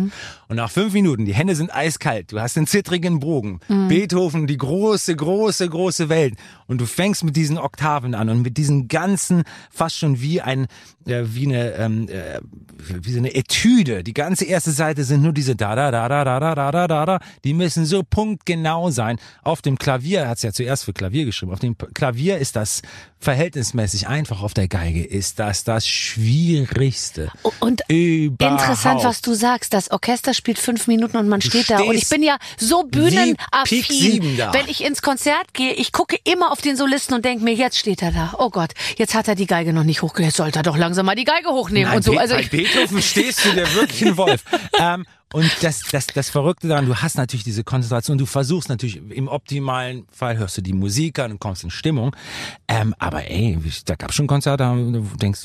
Und nach fünf Minuten, die Hände sind eiskalt, du hast den zittrigen Bogen. Beethoven, die große, große, große Welt. Und du fängst mit diesen Oktaven an und mit diesen ganzen, fast schon wie ein, äh, wie eine, ähm, äh, wie so eine Etüde. Die ganze erste Seite sind nur diese da, da, da, da, da, da, da, da, da, da. Die müssen so punktgenau sein. Auf dem Klavier, er hat es ja zuerst für Klavier geschrieben, auf dem Klavier ist das verhältnismäßig einfach, auf der Geige ist das das Schwierigste. Und Überhaupt. Interessant, was du sagst. Das Orchester spielt fünf Minuten und man steht da. Und ich bin ja so bühnenaffin. Wenn ich ins Konzert gehe, ich gucke immer auf den Solisten und denke mir, jetzt steht er da. Oh Gott, jetzt hat er die Geige noch nicht hochgelegt. Jetzt sollte er doch langsam mal die Geige hochnehmen Nein, und so. Be- Also bei ich, Beethoven stehst du der wirklich ein Wolf. ähm, und das, das, das Verrückte daran, du hast natürlich diese Konzentration, du versuchst natürlich, im optimalen Fall hörst du die Musik an und kommst in Stimmung. Ähm, aber ey, da gab schon Konzerte, du denkst,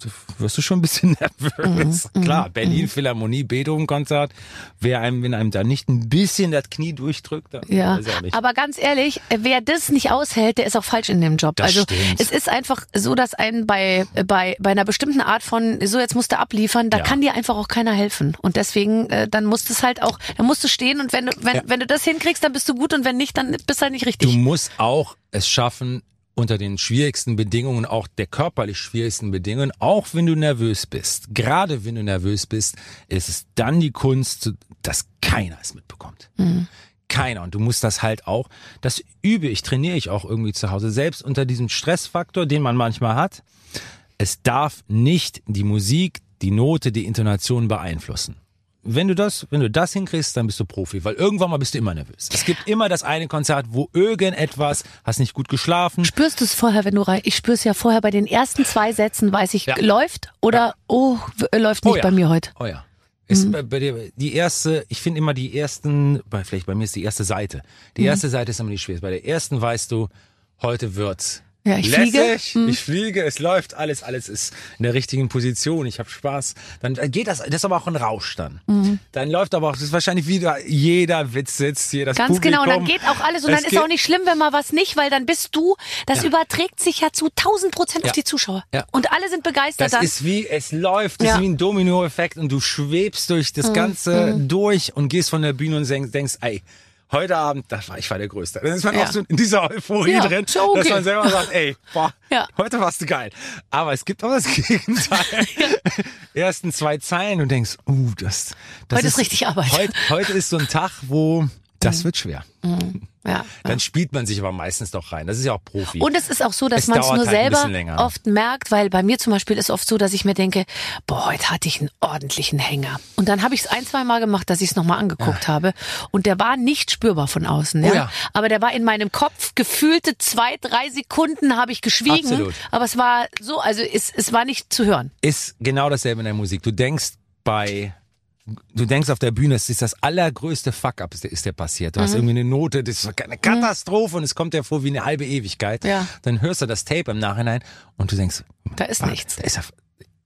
du wirst du schon ein bisschen nervös. Mhm, Klar, Berlin Philharmonie, Beethoven-Konzert, wer einem, wenn einem da nicht ein bisschen das Knie durchdrückt, dann ja, weiß ich nicht. aber ganz ehrlich, wer das nicht aushält, der ist auch falsch in dem Job. Das also stimmt. es ist einfach so, dass einen bei bei bei einer bestimmten Art von so jetzt musst du abliefern, da Ja. kann dir einfach auch keiner helfen. Und deswegen äh, dann musst du es halt auch, dann musst du stehen und wenn du, wenn, Ja. wenn du das hinkriegst, dann bist du gut und wenn nicht, dann bist du halt nicht Du richtig. musst auch es schaffen, unter den schwierigsten Bedingungen, auch der körperlich schwierigsten Bedingungen, auch wenn du nervös bist, gerade wenn du nervös bist, ist es dann die Kunst, dass keiner es mitbekommt. Keiner. Und du musst das halt auch, das übe ich, trainiere ich auch irgendwie zu Hause, selbst unter diesem Stressfaktor, den man manchmal hat. Es darf nicht die Musik, die Note, die Intonation beeinflussen. Wenn du das, wenn du das hinkriegst, dann bist du Profi, weil irgendwann mal bist du immer nervös. Es gibt immer das eine Konzert, wo irgendetwas, hast nicht gut geschlafen. Spürst du es vorher, wenn du rein? Ich spür's ja vorher bei den ersten zwei Sätzen, weiß ich, Ja. läuft oder oh, w- läuft nicht Oh ja. bei mir heute. Oh ja. Ist bei, bei dir die erste, ich finde immer die ersten, bei, vielleicht bei mir ist die erste Seite. Die erste Seite ist immer die schwerste. Bei der ersten weißt du, heute wird's. Ja, ich lässig, fliege. ich fliege, es läuft alles, alles ist in der richtigen Position, ich habe Spaß. Dann geht das, das ist aber auch ein Rausch dann. Mhm. Dann läuft aber auch, das ist wahrscheinlich wieder, jeder Witz sitzt hier, das Ganz Publikum. genau, und dann geht auch alles und dann ist auch nicht schlimm, wenn mal was nicht, weil dann bist du, das überträgt sich ja zu 1000 Prozent auf Ja. die Zuschauer. Ja. Und alle sind begeistert Das dann. ist wie, es läuft, das Ja. Mhm. ist wie ein Dominoeffekt und du schwebst durch das Ganze durch und gehst von der Bühne und denkst, denkst ey, heute Abend, das war, ich war der Größte. Dann ist man Ja. auch so in dieser Euphorie Ja, drin, ist okay. dass man selber sagt, ey, boah, Ja. heute warst du geil. Aber es gibt auch das Gegenteil. Ersten zwei Zeilen und denkst, uh, das, das Heute ist richtig Arbeit. Mhm. Heute, heute ist so ein Tag, wo das wird schwer. Ja. Dann spielt man sich aber meistens doch rein. Das ist ja auch Profi. Und es ist auch so, dass man es nur halt selber oft merkt, weil bei mir zum Beispiel ist oft so, dass ich mir denke, boah, heute hatte ich einen ordentlichen Hänger. Und dann habe ich es ein, zwei Mal gemacht, dass ich es nochmal angeguckt habe. Und der war nicht spürbar von außen. Ja? Oh ja. Aber der war in meinem Kopf gefühlte zwei, drei Sekunden habe ich geschwiegen. Absolut. Aber es war so, also es, es war nicht zu hören. ist genau dasselbe in der Musik. Du denkst bei, du denkst auf der Bühne, es ist das allergrößte Fuck-up, ist, dir passiert. Mhm. Du hast irgendwie eine Note, das ist eine Katastrophe und es kommt dir vor wie eine halbe Ewigkeit. Ja. Dann hörst du das Tape im Nachhinein und du denkst, Da ist "Fuck, nichts. Da ist ja,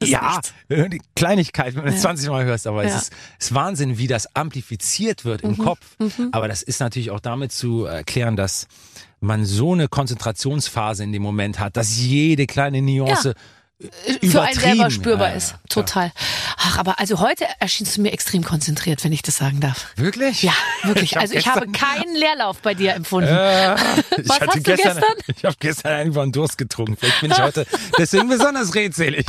ist ja, nichts. die Kleinigkeit, wenn du es 20 Mal hörst, aber es Ja. Mhm. ist, es ist Wahnsinn, wie das amplifiziert wird im Kopf. Aber das ist natürlich auch damit zu erklären, dass man so eine Konzentrationsphase in dem Moment hat, dass jede kleine Nuance Äh, für einen selber spürbar Ja, ist. ja, Total. Ach, aber also heute erschien du mir extrem konzentriert, wenn ich das sagen darf. Wirklich? Ja, wirklich. Ich also ich habe keinen Leerlauf bei dir empfunden. Äh, ich Was hatte hast du gestern, gestern? Ich habe gestern einfach einen Durst getrunken. Vielleicht bin ich heute deswegen besonders redselig.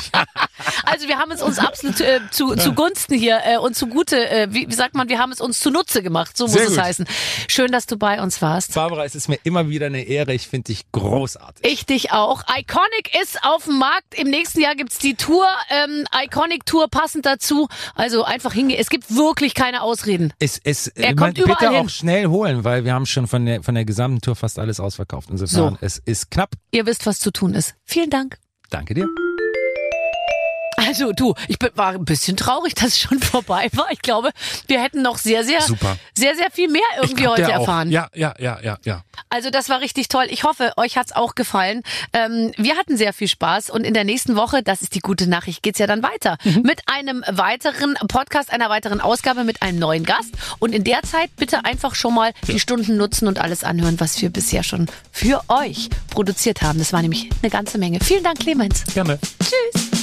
Also wir haben es uns absolut äh, zu, zugunsten hier äh, und zugute, äh, wie, wie sagt man, wir haben es uns zunutze gemacht, so muss Sehr es gut. heißen. Schön, dass du bei uns warst. Barbara, es ist mir immer wieder eine Ehre. Ich finde dich großartig. Ich dich auch. Iconic ist auf dem Markt. Im nächsten Jahr gibt's die Tour, ähm, Iconic Tour passend dazu. Also einfach hingehen. Es gibt wirklich keine Ausreden. Es, es, Er kommt bitte überall hin. auch schnell holen, weil wir haben schon von der, von der gesamten Tour fast alles ausverkauft. Insofern, So. es ist knapp. Ihr wisst, was zu tun ist. Vielen Dank. Danke dir. Also du, ich bin, war ein bisschen traurig, dass es schon vorbei war. Ich glaube, wir hätten noch sehr, sehr, Super. sehr, sehr viel mehr irgendwie heute auch. erfahren. Ja, ja, ja, ja, ja. Also das war richtig toll. Ich hoffe, euch hat's auch gefallen. Ähm, wir hatten sehr viel Spaß und in der nächsten Woche, das ist die gute Nachricht, geht's ja dann weiter mit einem weiteren Podcast, einer weiteren Ausgabe mit einem neuen Gast. Und in der Zeit bitte einfach schon mal die Stunden nutzen und alles anhören, was wir bisher schon für euch produziert haben. Das war nämlich eine ganze Menge. Vielen Dank, Clemens. Gerne. Tschüss.